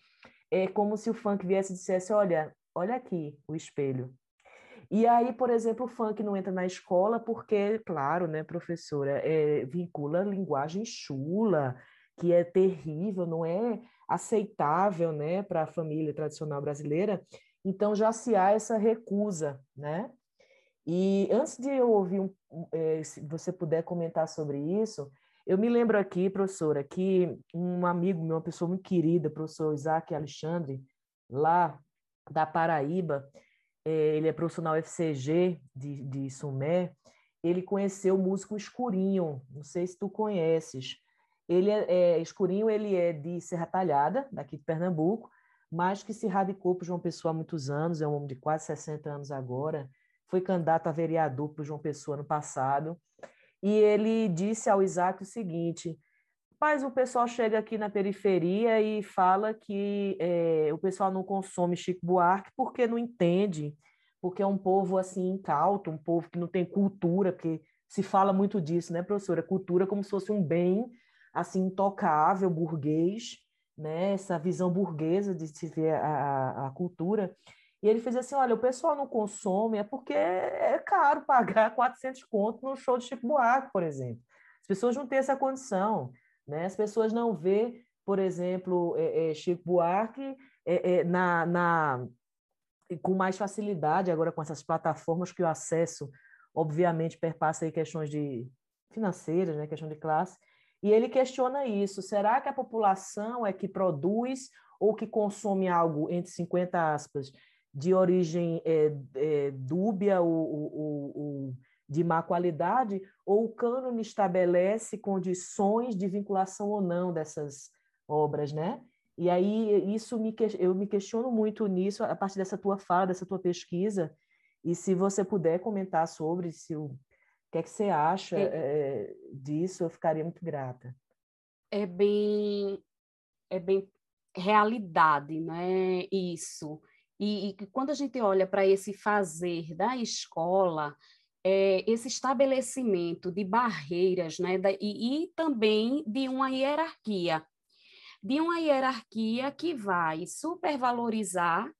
é como se o funk viesse e dissesse: olha, olha aqui o espelho. E aí, por exemplo, o funk não entra na escola porque, claro, né, professora, é, vincula linguagem chula, que é terrível, não é aceitável né, para a família tradicional brasileira. Então já se há essa recusa, né? E antes de eu ouvir, um, é, se você puder comentar sobre isso, eu me lembro aqui, professora, que um amigo meu, uma pessoa muito querida, professor Isaac Alexandre, lá da Paraíba, é, ele é profissional FCG de, de Sumé, ele conheceu o músico Escurinho, não sei se tu conheces. Ele é, é, Escurinho, ele é de Serra Talhada, daqui de Pernambuco, mas que se radicou para João Pessoa há muitos anos, é um homem de quase 60 anos agora, foi candidato a vereador para João Pessoa no passado, e ele disse ao Isaac o seguinte: mas o pessoal chega aqui na periferia e fala que é, o pessoal não consome Chico Buarque porque não entende, porque é um povo assim incauto, um povo que não tem cultura, porque se fala muito disso, né, professora? Cultura como se fosse um bem assim intocável, burguês, né? Essa visão burguesa de se ver a, a cultura. E ele fez assim, olha, o pessoal não consome é porque é caro pagar 400 conto no show de Chico Buarque, por exemplo. As pessoas não têm essa condição, né? As pessoas não vê por exemplo, é, é, Chico Buarque é, é, na, na, com mais facilidade, agora com essas plataformas que o acesso, obviamente, perpassa aí questões de financeiras, né, questão de classe, e ele questiona isso. Será que a população é que produz ou que consome algo, entre 50 aspas, de origem é, é, dúbia ou, ou, ou, de má qualidade, ou o cânone estabelece condições de vinculação ou não dessas obras, né? E aí isso me eu me questiono muito nisso a partir dessa tua fala, dessa tua pesquisa, e se você puder comentar sobre se o o que é que você acha é, disso? Eu ficaria muito grata. É bem, é bem realidade, né? Isso. E, e quando a gente olha para esse fazer da escola, é, esse estabelecimento de barreiras, né? Da, e, e também de uma hierarquia, de uma hierarquia que vai supervalorizar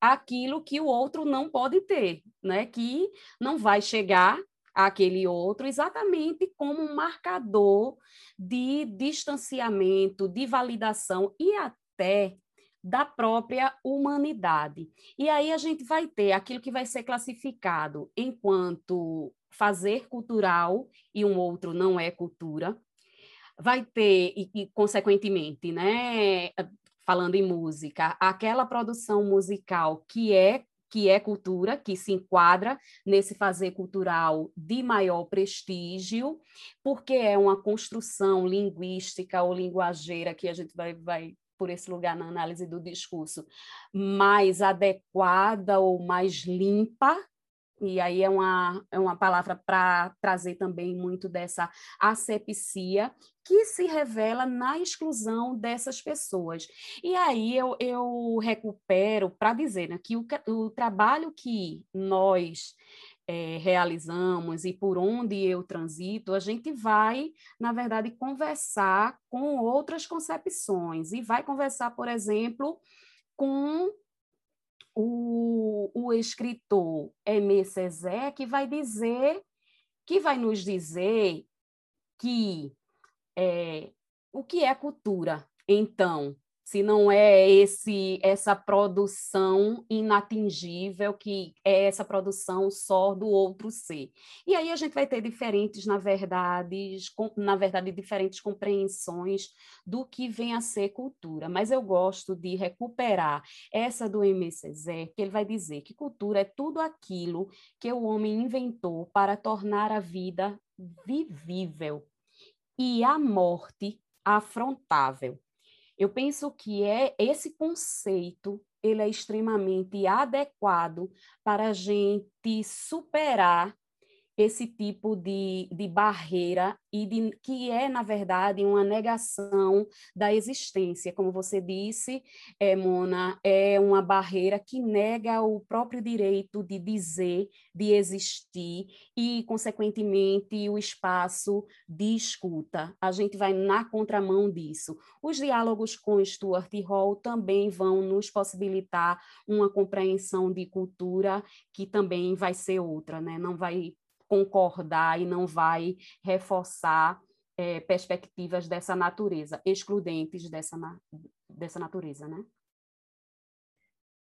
aquilo que o outro não pode ter, né? Que não vai chegar aquele outro, exatamente como um marcador de distanciamento, de validação e até da própria humanidade. E aí a gente vai ter aquilo que vai ser classificado enquanto fazer cultural e um outro não é cultura. Vai ter, e, e consequentemente, né, falando em música, aquela produção musical que é que é cultura, que se enquadra nesse fazer cultural de maior prestígio, porque é uma construção linguística ou linguageira que a gente vai, vai por esse lugar na análise do discurso, mais adequada ou mais limpa e aí é uma, é uma palavra para trazer também muito dessa asepsia que se revela na exclusão dessas pessoas. E aí eu, eu recupero para dizer né, que o, o trabalho que nós é, realizamos e por onde eu transito, a gente vai, na verdade, conversar com outras concepções e vai conversar, por exemplo, com o, o escritor Aimé Césaire, que vai dizer, que vai nos dizer que é, o que é cultura, então, se não é esse essa produção inatingível que é essa produção só do outro ser. E aí a gente vai ter diferentes, na verdade, com, na verdade diferentes compreensões do que vem a ser cultura, mas eu gosto de recuperar essa do MCZ, que ele vai dizer que cultura é tudo aquilo que o homem inventou para tornar a vida vivível e a morte afrontável. Eu penso que é esse conceito ele é extremamente adequado para a gente superar esse tipo de, de barreira e de, que é, na verdade, uma negação da existência. Como você disse, é, Mona, é uma barreira que nega o próprio direito de dizer, de existir e, consequentemente, o espaço de escuta. A gente vai na contramão disso. Os diálogos com Stuart Hall também vão nos possibilitar uma compreensão de cultura que também vai ser outra, né? não vai concordar e não vai reforçar é, perspectivas dessa natureza, excludentes dessa, dessa natureza, né?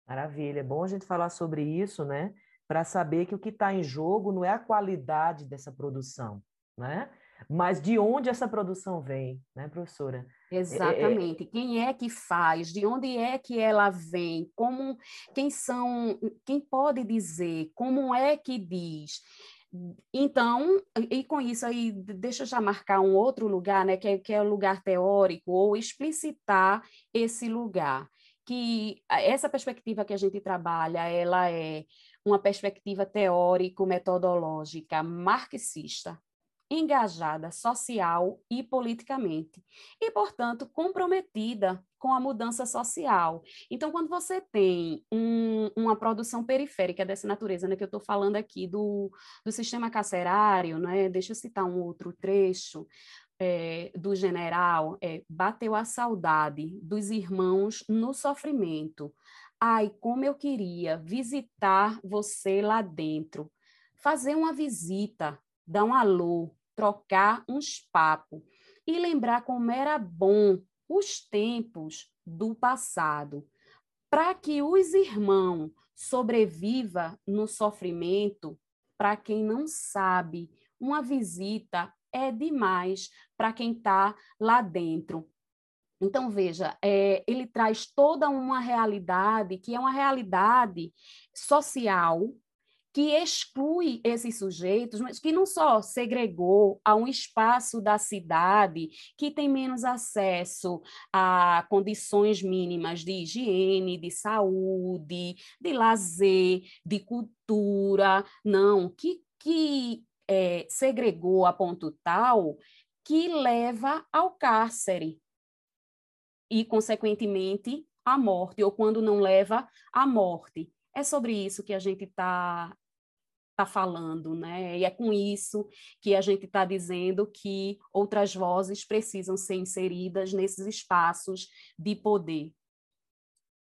Maravilha, é bom a gente falar sobre isso, né? Para saber que o que está em jogo não é a qualidade dessa produção, né? Mas de onde essa produção vem, né, professora? Exatamente. É, é... Quem é que faz? De onde é que ela vem? Como quem são? Quem pode dizer? Como é que diz? Então, e com isso aí, deixa eu já marcar um outro lugar, né, que é, que é o lugar teórico, ou explicitar esse lugar, que essa perspectiva que a gente trabalha, ela é uma perspectiva teórico-metodológica marxista, engajada social e politicamente, e, portanto, comprometida com a mudança social. Então, quando você tem um, uma produção periférica dessa natureza, né, que eu estou falando aqui do, do sistema carcerário, né, deixa eu citar um outro trecho, é, do general, é, bateu a saudade dos irmãos no sofrimento. Ai, como eu queria visitar você lá dentro, fazer uma visita, dar um alô, trocar uns papos e lembrar como era bom os tempos do passado, para que os irmãos sobreviva no sofrimento, para quem não sabe, uma visita é demais para quem está lá dentro. Então, veja, é, ele traz toda uma realidade que é uma realidade social que exclui esses sujeitos, mas que não só segregou a um espaço da cidade que tem menos acesso a condições mínimas de higiene, de saúde, de lazer, de cultura, não, que, que é, segregou a ponto tal que leva ao cárcere e, consequentemente, à morte, ou quando não leva à morte. É sobre isso que a gente está está falando, né? E é com isso que a gente está dizendo que outras vozes precisam ser inseridas nesses espaços de poder.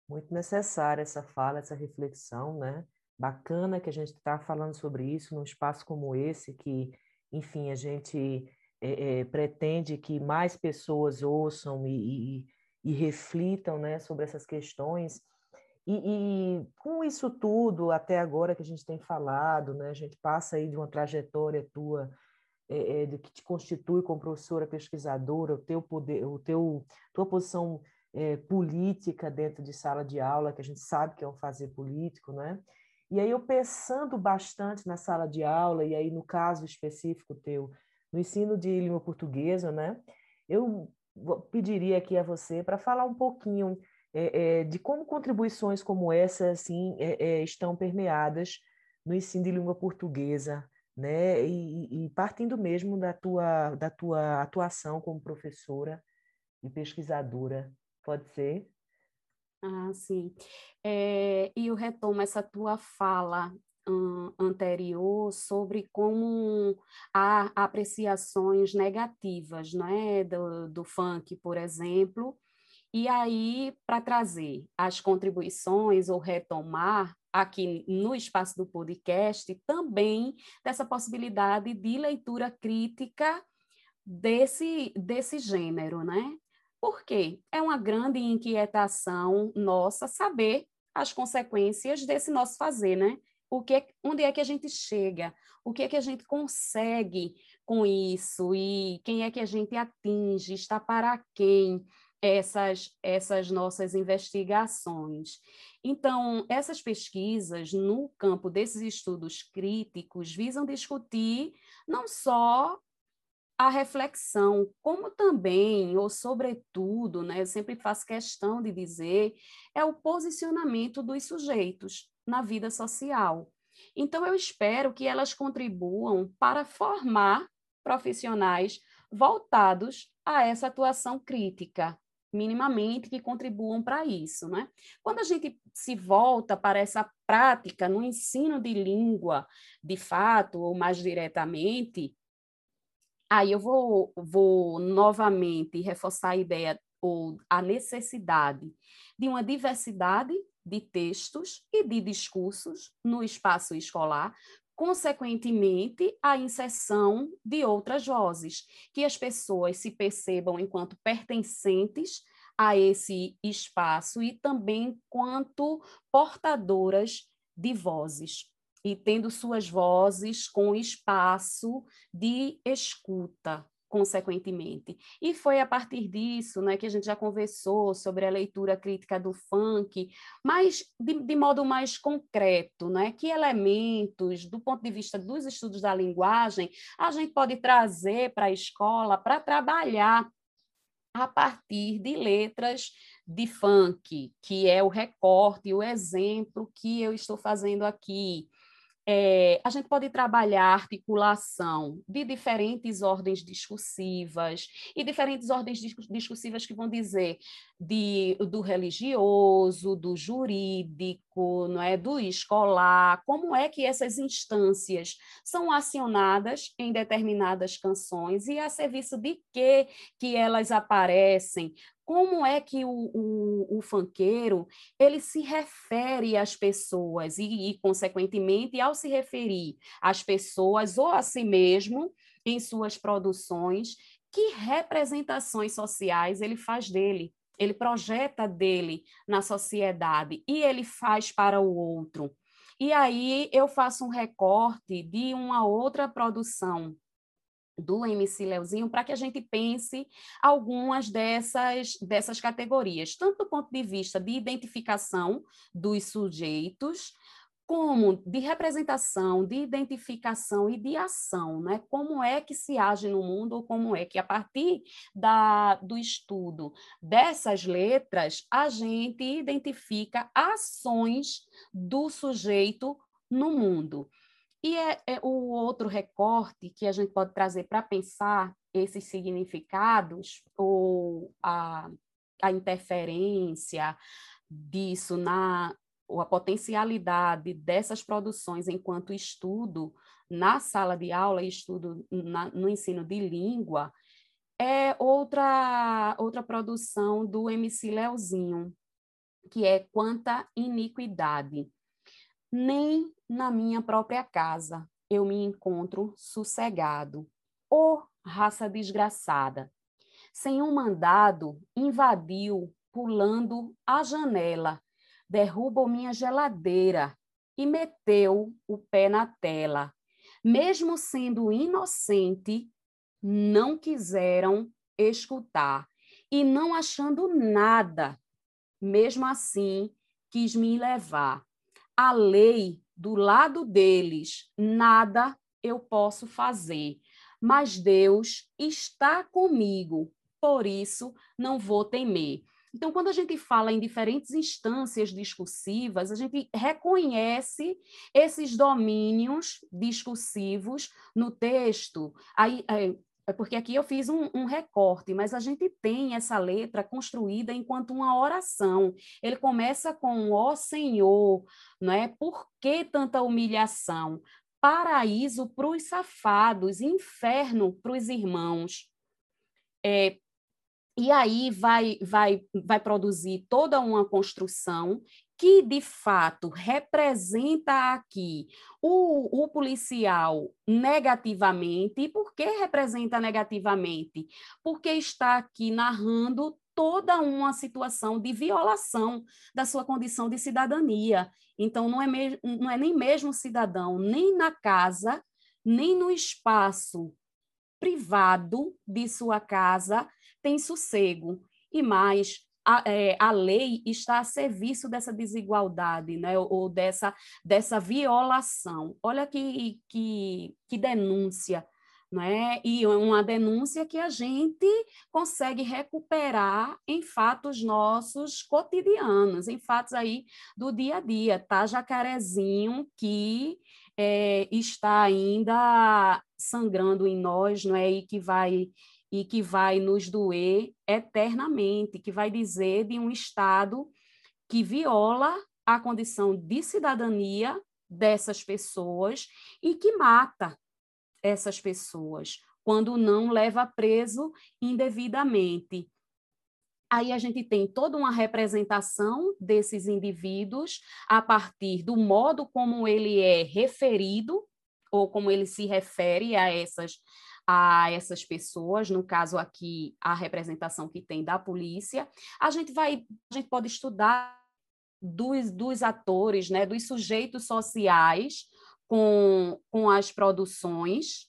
Muito necessária essa fala, essa reflexão, né? Bacana que a gente está falando sobre isso num espaço como esse, que, enfim, a gente é, é, pretende que mais pessoas ouçam e, e, e reflitam, né, sobre essas questões e, e, com isso tudo, até agora que a gente tem falado, né, a gente passa aí de uma trajetória tua, é, é, de que te constitui como professora pesquisadora, o teu poder, o teu, tua posição é, política dentro de sala de aula, que a gente sabe que é um fazer político, né? E aí eu pensando bastante na sala de aula, e aí no caso específico teu, no ensino de língua portuguesa, né? Eu pediria aqui a você para falar um pouquinho é, é, de como contribuições como essa assim, é, estão permeadas no ensino de língua portuguesa, né? E, e, partindo mesmo da tua, da tua atuação como professora e pesquisadora, pode ser? Ah, sim. É, e eu retomo essa tua fala anterior sobre como há apreciações negativas né, do, do funk, por exemplo, e aí, para trazer as contribuições ou retomar aqui no espaço do podcast também dessa possibilidade de leitura crítica desse, desse gênero, né? Porque é uma grande inquietação nossa saber as consequências desse nosso fazer, né? O que, onde é que a gente chega? O que é que a gente consegue com isso? E quem é que a gente atinge? Está para quem? Essas, essas nossas investigações. Então, essas pesquisas no campo desses estudos críticos visam discutir não só a reflexão, como também, ou sobretudo, né, eu sempre faço questão de dizer, é o posicionamento dos sujeitos na vida social. Então, eu espero que elas contribuam para formar profissionais voltados a essa atuação crítica, minimamente que contribuam para isso, né? Quando a gente se volta para essa prática no ensino de língua, de fato ou mais diretamente, aí eu vou, vou novamente reforçar a ideia ou a necessidade de uma diversidade de textos e de discursos no espaço escolar, consequentemente, a inserção de outras vozes, que as pessoas se percebam enquanto pertencentes a esse espaço e também quanto portadoras de vozes e tendo suas vozes com espaço de escuta, consequentemente. E foi a partir disso né, que a gente já conversou sobre a leitura crítica do funk, mas de, de modo mais concreto, né? que elementos, do ponto de vista dos estudos da linguagem, a gente pode trazer para a escola para trabalhar a partir de letras de funk, que é o recorte, o exemplo que eu estou fazendo aqui é, a gente pode trabalhar a articulação de diferentes ordens discursivas e diferentes ordens discursivas que vão dizer de, do religioso, do jurídico, não é, do escolar, como é que essas instâncias são acionadas em determinadas canções e a serviço de que que elas aparecem, como é que o, o, o funkeiro ele se refere às pessoas e, e, consequentemente, ao se referir às pessoas ou a si mesmo em suas produções, que representações sociais ele faz dele, ele projeta dele na sociedade e ele faz para o outro. E aí eu faço um recorte de uma outra produção do MC Leozinho para que a gente pense algumas dessas, dessas categorias, tanto do ponto de vista de identificação dos sujeitos, como de representação, de identificação e de ação, né? Como é que se age no mundo, ou como é que, a partir da, do estudo dessas letras, a gente identifica ações do sujeito no mundo. E é, é o outro recorte que a gente pode trazer para pensar esses significados, ou a, a interferência disso na ou a potencialidade dessas produções enquanto estudo na sala de aula e estudo na, no ensino de língua é outra outra produção do MC Leozinho, que é Quanta Iniquidade. Nem na minha própria casa eu me encontro sossegado. Ô oh, raça desgraçada! Sem um mandado, invadiu, pulando a janela, derrubou minha geladeira e meteu o pé na tela. Mesmo sendo inocente, não quiseram escutar e não achando nada, mesmo assim quis me levar. A lei do lado deles, nada eu posso fazer, mas Deus está comigo, por isso não vou temer. Então, quando a gente fala em diferentes instâncias discursivas, a gente reconhece esses domínios discursivos no texto. Aí, é, porque aqui eu fiz um, um, recorte, mas a gente tem essa letra construída enquanto uma oração. Ele começa com ó Senhor, não é? Por que tanta humilhação? Paraíso para os safados, inferno para os irmãos. É, e aí vai, vai, vai produzir toda uma construção que, de fato, representa aqui o, o policial negativamente. Por que representa negativamente? Porque está aqui narrando toda uma situação de violação da sua condição de cidadania. Então, não é, não é nem mesmo cidadão, nem na casa, nem no espaço privado de sua casa tem sossego. E mais, a, é, a, lei está a serviço dessa desigualdade, né? ou, dessa, dessa violação. Olha que, que, que denúncia, né? e uma denúncia que a gente consegue recuperar em fatos nossos cotidianos, em fatos aí do dia a dia, tá? Jacarezinho que é, está ainda sangrando em nós, não é? E que vai e que vai nos doer eternamente, que vai dizer de um Estado que viola a condição de cidadania dessas pessoas e que mata essas pessoas quando não leva preso indevidamente. Aí a gente tem toda uma representação desses indivíduos a partir do modo como ele é referido ou como ele se refere a essas a essas pessoas, no caso aqui a representação que tem da polícia, a gente vai, a gente pode estudar dos, dos atores, né, dos sujeitos sociais com, com as produções,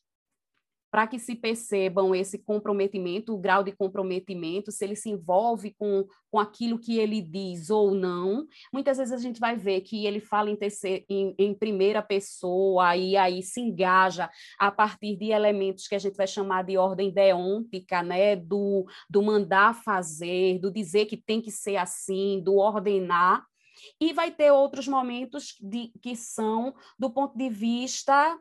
para que se percebam esse comprometimento, o grau de comprometimento, se ele se envolve com, com aquilo que ele diz ou não. Muitas vezes a gente vai ver que ele fala em, terceira, em, em primeira pessoa e aí se engaja a partir de elementos que a gente vai chamar de ordem deôntica, né? do, do mandar fazer, do dizer que tem que ser assim, do ordenar. E vai ter outros momentos de, que são do ponto de vista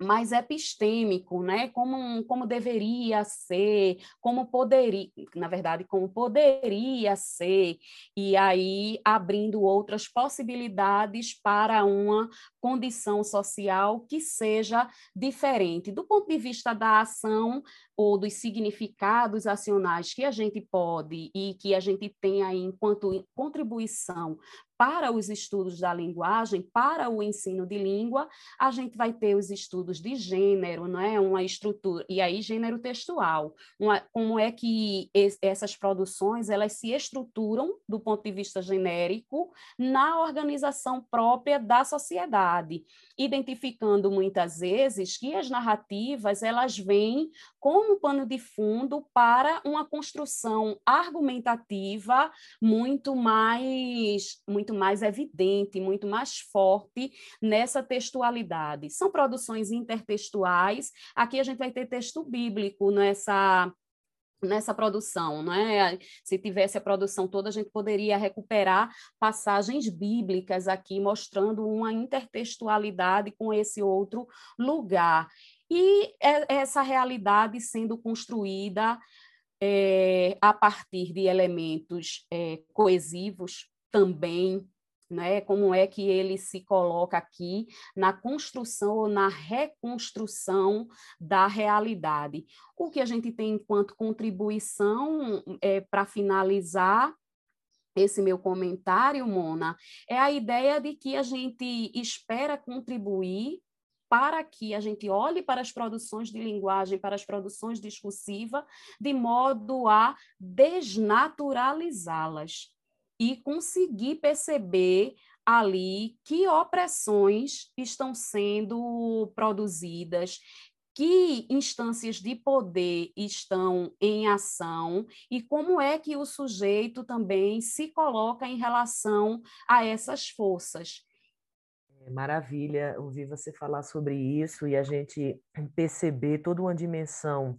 mais epistêmico, né? Como, como deveria ser, como poderia, na verdade, como poderia ser, e aí abrindo outras possibilidades para uma condição social que seja diferente. Do ponto de vista da ação, ou dos significados acionais que a gente pode e que a gente tem aí enquanto contribuição para os estudos da linguagem, para o ensino de língua, a gente vai ter os estudos de gênero, não é? Uma estrutura e aí gênero textual, uma, como é que es, essas produções elas se estruturam do ponto de vista genérico na organização própria da sociedade, identificando muitas vezes que as narrativas elas vêm como pano de fundo para uma construção argumentativa muito mais muito mais evidente, muito mais forte nessa textualidade. São produções intertextuais. Aqui a gente vai ter texto bíblico nessa nessa produção, não é? Se tivesse a produção toda, a gente poderia recuperar passagens bíblicas aqui mostrando uma intertextualidade com esse outro lugar. E é, essa realidade sendo construída é, a partir de elementos é, coesivos também, né? Como é que ele se coloca aqui na construção ou na reconstrução da realidade? O que a gente tem enquanto contribuição é, para finalizar esse meu comentário, Mona, é a ideia de que a gente espera contribuir para que a gente olhe para as produções de linguagem, para as produções discursivas, de modo a desnaturalizá-las e conseguir perceber ali que opressões estão sendo produzidas, que instâncias de poder estão em ação e como é que o sujeito também se coloca em relação a essas forças. É maravilha ouvir você falar sobre isso e a gente perceber toda uma dimensão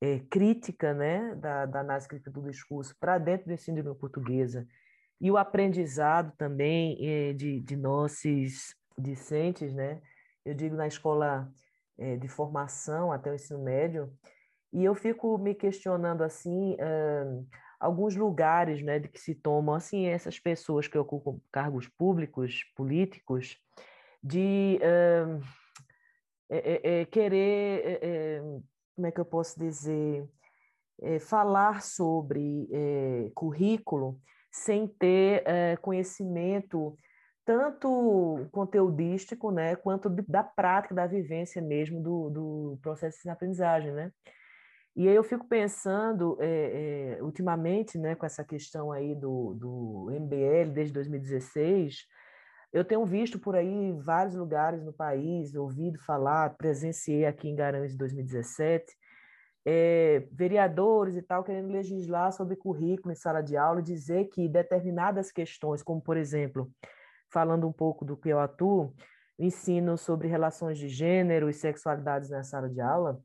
é, crítica né, da, da análise crítica do discurso para dentro do ensino de língua portuguesa e o aprendizado também é, de, de nossos discentes, né? eu digo na escola é, de formação até o ensino médio, e eu fico me questionando assim uh, alguns lugares né, de que se tomam assim essas pessoas que ocupam cargos públicos, políticos, de uh, é, querer, como é que eu posso dizer, falar sobre currículo sem ter é, conhecimento tanto conteudístico, né, quanto da prática, da vivência mesmo do, do processo de aprendizagem, né? E aí eu fico pensando, é, é, ultimamente, né, com essa questão aí do, do MBL desde 2016, eu tenho visto por aí vários lugares no país, ouvido falar, presenciei aqui em Garanhuns em 2017, é, vereadores e tal querendo legislar sobre currículo em sala de aula dizer que determinadas questões, como por exemplo, falando um pouco do que eu atuo, ensino sobre relações de gênero e sexualidades na sala de aula,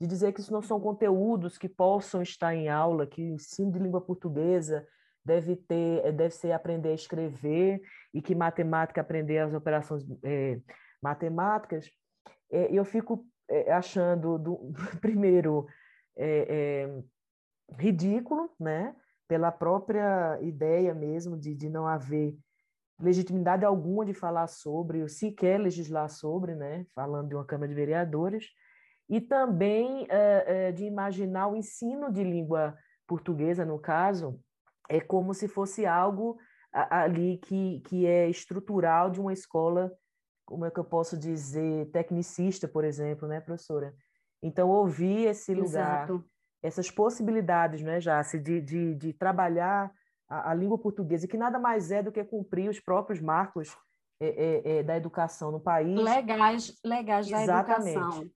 de dizer que isso não são conteúdos que possam estar em aula, que o ensino de língua portuguesa deve ter, eh, deve ser aprender a escrever e que matemática aprender as operações é, matemáticas. É, eu fico é, achando, do, primeiro, é, é, ridículo, né? pela própria ideia mesmo de, de não haver legitimidade alguma de falar sobre, ou sequer legislar sobre, né? falando de uma Câmara de Vereadores, e também é, é, de imaginar o ensino de língua portuguesa, no caso, é como se fosse algo ali que, que é estrutural de uma escola como é que eu posso dizer, tecnicista, por exemplo, né, professora? Então, ouvir esse lugar, Exato. essas possibilidades, né, Jace, de, de, de trabalhar a, a, língua portuguesa, que nada mais é do que cumprir os próprios marcos é, é, é, da educação no país. Legais, legais da Exatamente. educação.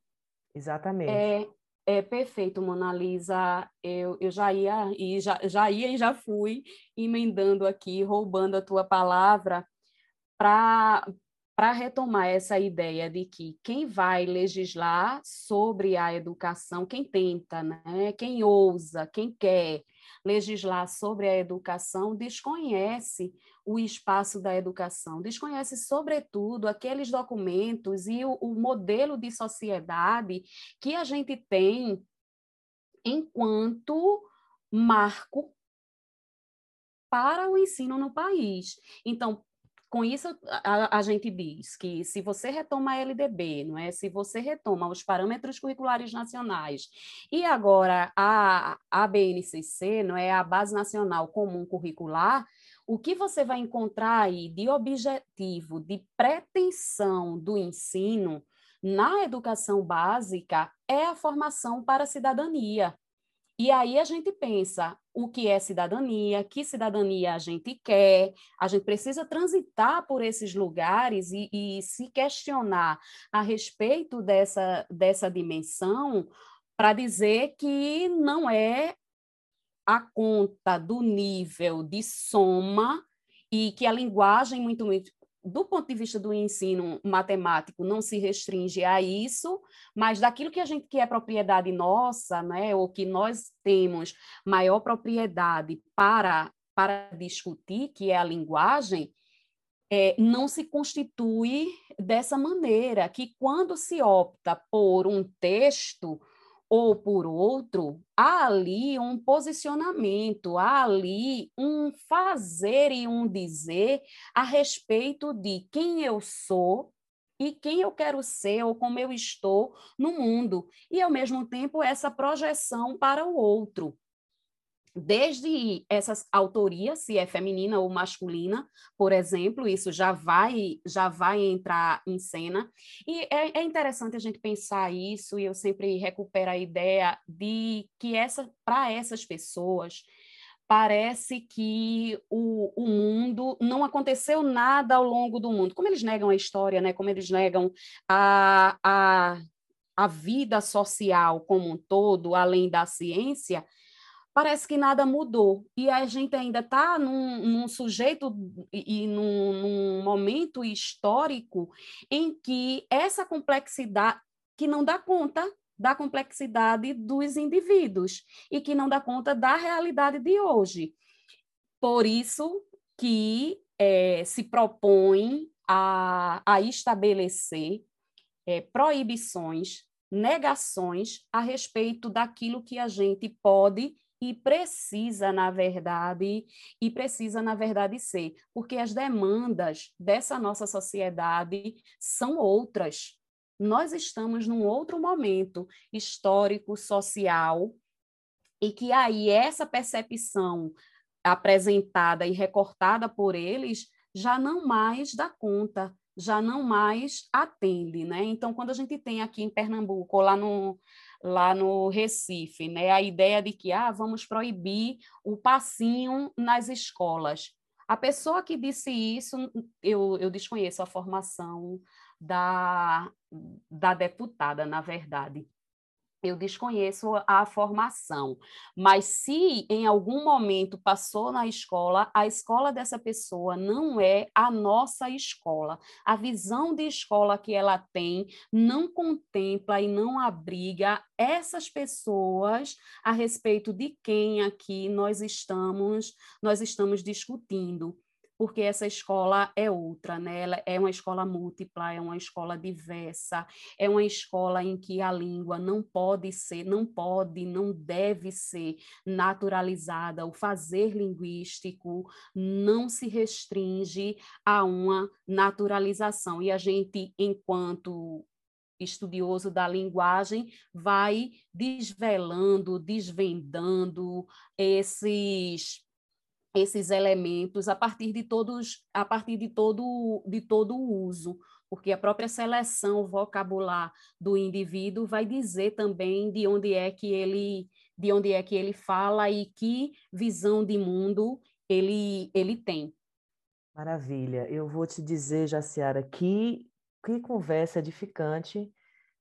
Exatamente. É, é perfeito, Mona Lisa. Eu, eu já ia e já, já ia e já fui emendando aqui, roubando a tua palavra para para retomar essa ideia de que quem vai legislar sobre a educação, quem tenta, né, quem ousa, quem quer legislar sobre a educação, desconhece o espaço da educação, desconhece, sobretudo, aqueles documentos e o, o modelo de sociedade que a gente tem enquanto marco para o ensino no país. Então, com isso a, a, gente diz que se você retoma a LDB, não é? Se você retoma os parâmetros curriculares nacionais e agora a, a BNCC, não é a Base Nacional Comum Curricular, o que você vai encontrar aí de objetivo, de pretensão do ensino na educação básica é a formação para a cidadania. E aí a gente pensa o que é cidadania, que cidadania a gente quer, a gente precisa transitar por esses lugares e, e se questionar a respeito dessa, dessa dimensão para dizer que não é a conta do nível de soma e que a linguagem muito, muito do ponto de vista do ensino matemático, não se restringe a isso, mas daquilo que a gente que é propriedade nossa, né, ou que nós temos maior propriedade para, para discutir, que é a linguagem, é, não se constitui dessa maneira, que quando se opta por um texto, ou por outro, há ali um posicionamento, há ali um fazer e um dizer a respeito de quem eu sou e quem eu quero ser ou como eu estou no mundo, e ao mesmo tempo essa projeção para o outro desde essas autorias, se é feminina ou masculina, por exemplo, isso já vai já vai entrar em cena. E é, é interessante a gente pensar isso, e eu sempre recupero a ideia de que essa para essas pessoas parece que o, o mundo não aconteceu nada ao longo do mundo. Como eles negam a história, né? Como eles negam a, a, a vida social como um todo, além da ciência, parece que nada mudou. E a gente ainda está num, num, sujeito e, num, num, momento histórico em que essa complexidade, que não dá conta da complexidade dos indivíduos e que não dá conta da realidade de hoje. Por isso que é, se propõe a, a estabelecer é, proibições, negações a respeito daquilo que a gente pode e precisa, na verdade, e precisa, na verdade, ser, porque as demandas dessa nossa sociedade são outras. Nós estamos num outro momento histórico, social, e que aí essa percepção apresentada e recortada por eles já não mais dá conta, já não mais atende, né? Então, quando a gente tem aqui em Pernambuco, lá no, lá no Recife, né? A ideia de que ah, vamos proibir o passinho nas escolas. A pessoa que disse isso, eu, eu desconheço a formação da, da deputada, na verdade eu desconheço a formação, mas se em algum momento passou na escola, a escola dessa pessoa não é a nossa escola. A visão de escola que ela tem não contempla e não abriga essas pessoas a respeito de quem aqui nós estamos, nós estamos discutindo porque essa escola é outra, né? Ela é uma escola múltipla, é uma escola diversa, é uma escola em que a língua não pode ser, não pode, não deve ser naturalizada. O fazer linguístico não se restringe a uma naturalização. E a gente, enquanto estudioso da linguagem vai desvelando, desvendando esses esses elementos a partir de todos a partir de todo de todo o uso porque a própria seleção vocabular do indivíduo vai dizer também de onde é que ele de onde é que ele fala e que visão de mundo ele ele tem. Maravilha. Eu vou te dizer Jaciara que que conversa edificante.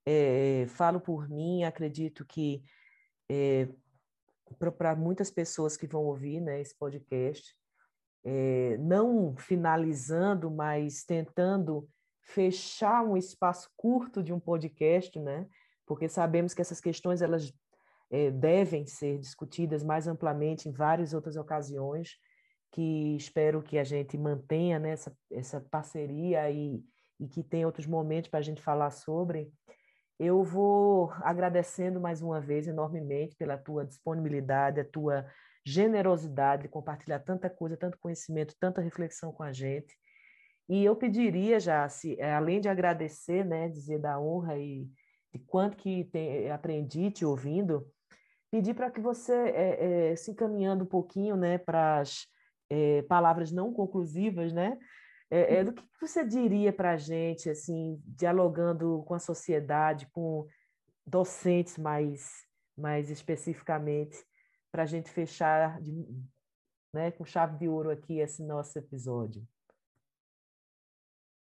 É, falo por mim acredito que é, para muitas pessoas que vão ouvir né, esse podcast, é, não finalizando, mas tentando fechar um espaço curto de um podcast, né? Porque sabemos que essas questões elas é, devem ser discutidas mais amplamente em várias outras ocasiões, que espero que a gente mantenha né, essa, essa parceria e, e que tenha outros momentos para a gente falar sobre. Eu vou agradecendo mais uma vez enormemente pela tua disponibilidade, a tua generosidade de compartilhar tanta coisa, tanto conhecimento, tanta reflexão com a gente. E eu pediria já, se, eh, além de agradecer, né, dizer da honra e de quanto que tem, eh, aprendi te ouvindo, pedir para que você, é, é, se encaminhando um pouquinho né, para as é, palavras não conclusivas, né, é, do que você diria para a gente, assim, dialogando com a sociedade, com docentes mais, mais especificamente, para a gente fechar de, né, com chave de ouro aqui esse nosso episódio.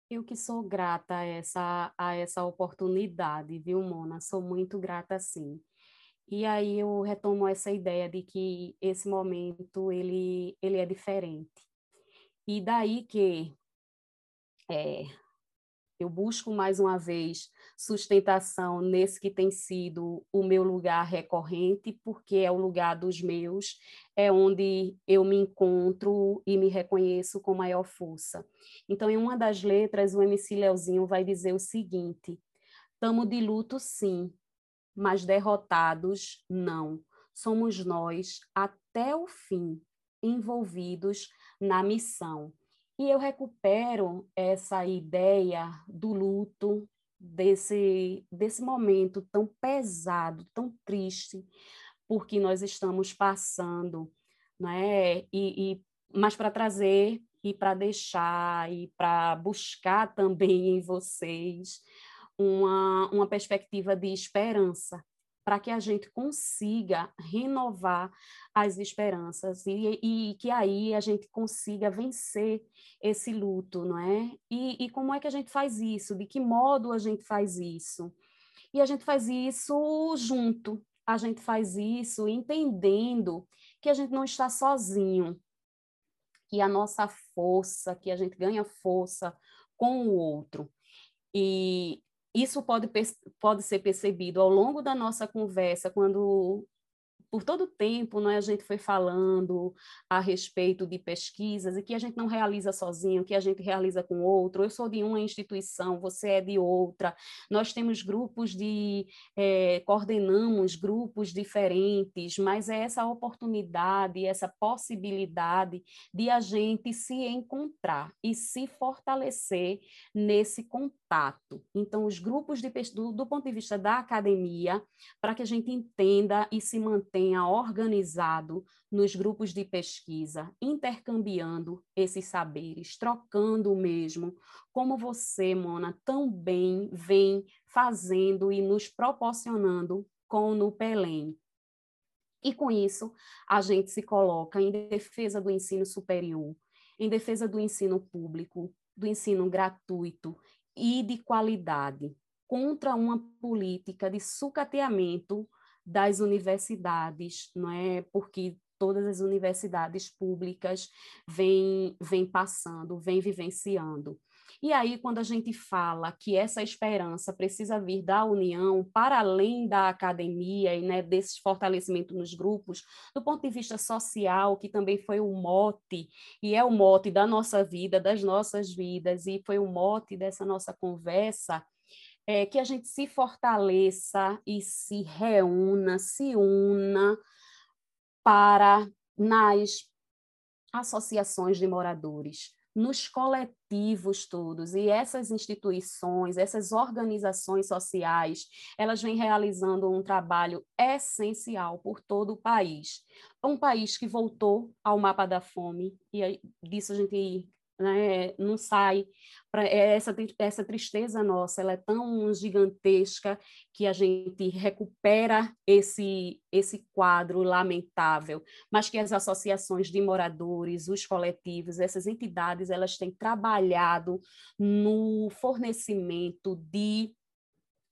Eu que sou grata a essa, a essa oportunidade, viu, Mona? Sou muito grata, sim. E aí eu retomo essa ideia de que esse momento ele, ele é diferente. E daí que é, eu busco mais uma vez sustentação nesse que tem sido o meu lugar recorrente, porque é o lugar dos meus, é onde eu me encontro e me reconheço com maior força. Então, em uma das letras, o MC Leozinho vai dizer o seguinte: Tamo de luto, sim, mas derrotados, não. Somos nós, até o fim, envolvidos na missão. E eu recupero essa ideia do luto, desse, desse momento tão pesado, tão triste, porque nós estamos passando, né? E, e mas para trazer e para deixar e para buscar também em vocês uma, uma perspectiva de esperança, para que a gente consiga renovar as esperanças e, e, que aí a gente consiga vencer esse luto, não é? E, e como é que a gente faz isso? De que modo a gente faz isso? E a gente faz isso junto, a gente faz isso entendendo que a gente não está sozinho, que a nossa força, que a gente ganha força com o outro. E isso pode, pode ser percebido ao longo da nossa conversa, quando por todo o tempo né, a gente foi falando a respeito de pesquisas e que a gente não realiza sozinho, que a gente realiza com outro. Eu sou de uma instituição, você é de outra. Nós temos grupos de. É, coordenamos grupos diferentes, mas é essa oportunidade, essa possibilidade de a gente se encontrar e se fortalecer nesse contato. Então, os grupos de, do, do ponto de vista da academia, para que a gente entenda e se mantenha tenha organizado nos grupos de pesquisa, intercambiando esses saberes, trocando mesmo, como você, Mona, tão bem vem fazendo e nos proporcionando com o Nupelém. E com isso, a gente se coloca em defesa do ensino superior, em defesa do ensino público, do ensino gratuito e de qualidade, contra uma política de sucateamento das universidades, não é? Porque todas as universidades públicas vêm, vêm passando, vêm vivenciando. E aí, quando a gente fala que essa esperança precisa vir da união, para além da academia e né, desse fortalecimento nos grupos, do ponto de vista social, que também foi o mote, e é o mote da nossa vida, das nossas vidas, e foi o mote dessa nossa conversa, é, que a gente se fortaleça e se reúna, se una para nas associações de moradores, nos coletivos todos e essas instituições, essas organizações sociais, elas vêm realizando um trabalho essencial por todo o país. Um país que voltou ao mapa da fome e disso a gente né, não sai. Pra, é essa, essa tristeza nossa ela é tão gigantesca que a gente recupera esse, esse quadro lamentável, mas que as associações de moradores, os coletivos, essas entidades, elas têm trabalhado no fornecimento de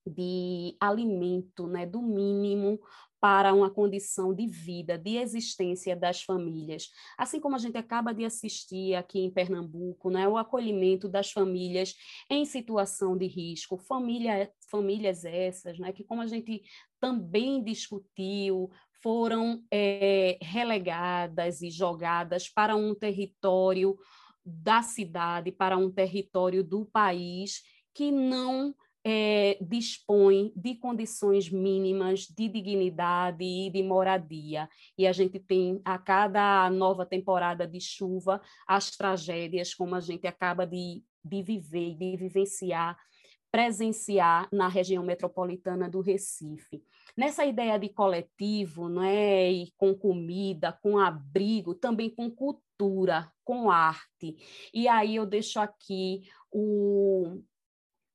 de alimento, né, do mínimo para uma condição de vida, de existência das famílias. Assim como a gente acaba de assistir aqui em Pernambuco, né, o acolhimento das famílias em situação de risco, família, famílias essas, né, que como a gente também discutiu, foram é, relegadas e jogadas para um território da cidade, para um território do país que não é, dispõe de condições mínimas de dignidade e de moradia. E a gente tem, a cada nova temporada de chuva, as tragédias, como a gente acaba de, de viver, de vivenciar presenciar na região metropolitana do Recife. Nessa ideia de coletivo, não é? E com comida, com abrigo, também com cultura, com arte. E aí eu deixo aqui o,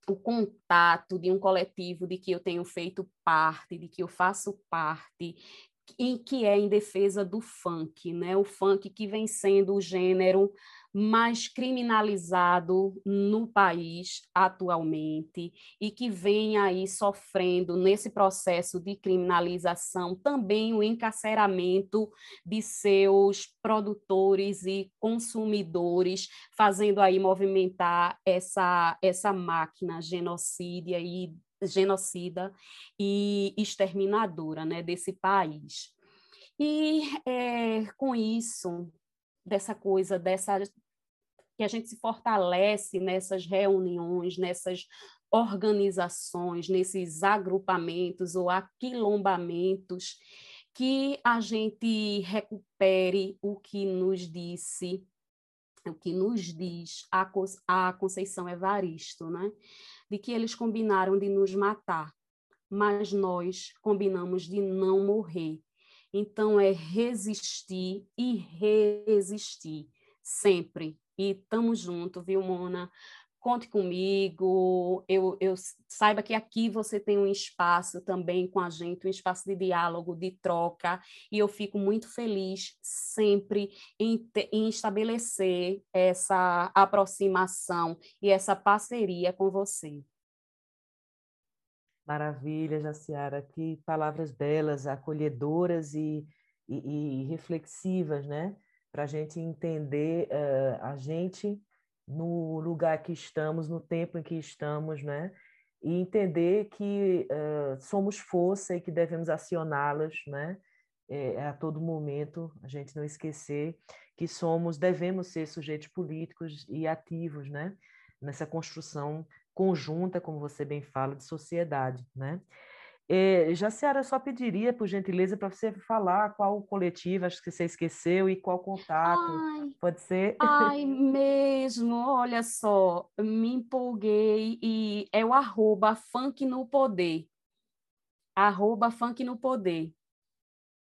o contato de um coletivo de que eu tenho feito parte, de que eu faço parte, em que é em defesa do funk, né? O funk que vem sendo o gênero mais criminalizado no país atualmente e que vem aí sofrendo nesse processo de criminalização também o encarceramento de seus produtores e consumidores, fazendo aí movimentar essa essa máquina genocídia e genocida e exterminadora né, desse país. E é, com isso, dessa coisa, dessa que a gente se fortalece nessas reuniões, nessas organizações, nesses agrupamentos ou aquilombamentos, que a gente recupere o que nos disse, o que nos diz a, a Conceição Evaristo, né? de que eles combinaram de nos matar, mas nós combinamos de não morrer. Então é resistir e resistir sempre, e estamos juntos, viu, Mona? Conte comigo, eu, eu saiba que aqui você tem um espaço também com a gente, um espaço de diálogo, de troca, e eu fico muito feliz sempre em, em estabelecer essa aproximação e essa parceria com você. Maravilha, Jaciara, que palavras belas, acolhedoras e, e, e reflexivas, né? Para a gente entender uh, a gente no lugar que estamos, no tempo em que estamos, né? E entender que uh, somos força e que devemos acioná-las, né? É, a todo momento, a gente não esquecer que somos, devemos ser sujeitos políticos e ativos, né? Nessa construção conjunta, como você bem fala, de sociedade, né? É, Jaciara, só pediria, por gentileza, para você falar qual coletivo, acho que você esqueceu, e qual contato, ai, pode ser? Ai, mesmo, olha só, me empolguei, e é o arroba funk no poder, arroba funk no poder.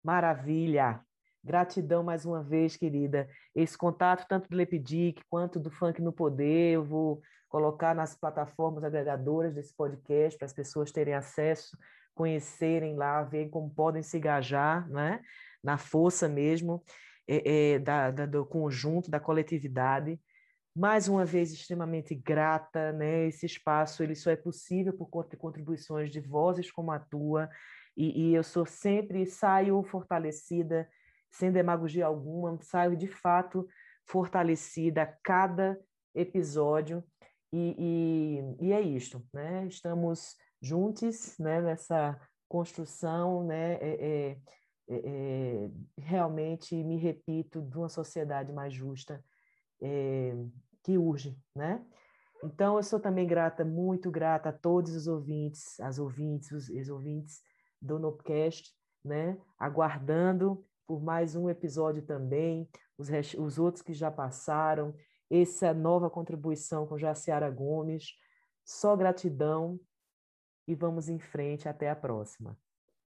Maravilha, gratidão mais uma vez, querida, esse contato tanto do Lepidic quanto do Funk no Poder, eu vou colocar nas plataformas agregadoras desse podcast para as pessoas terem acesso conhecerem lá, verem como podem se engajar, né? na força mesmo é, é, da, da, do conjunto, da coletividade. Mais uma vez, extremamente grata, né? esse espaço ele só é possível por conta de contribuições de vozes como a tua, e, e eu sou sempre, saio fortalecida, sem demagogia alguma, saio de fato fortalecida a cada episódio, e, e, e é isto, né? estamos juntos né, nessa construção, né, é, é, é, é, realmente, me repito, de uma sociedade mais justa é, que urge. Né? Então, eu sou também grata, muito grata a todos os ouvintes, as ouvintes, os, os ouvintes do Nopcast, né? aguardando por mais um episódio também, os, os outros que já passaram, essa nova contribuição com Jaciara Gomes. Só gratidão e vamos em frente. Até a próxima.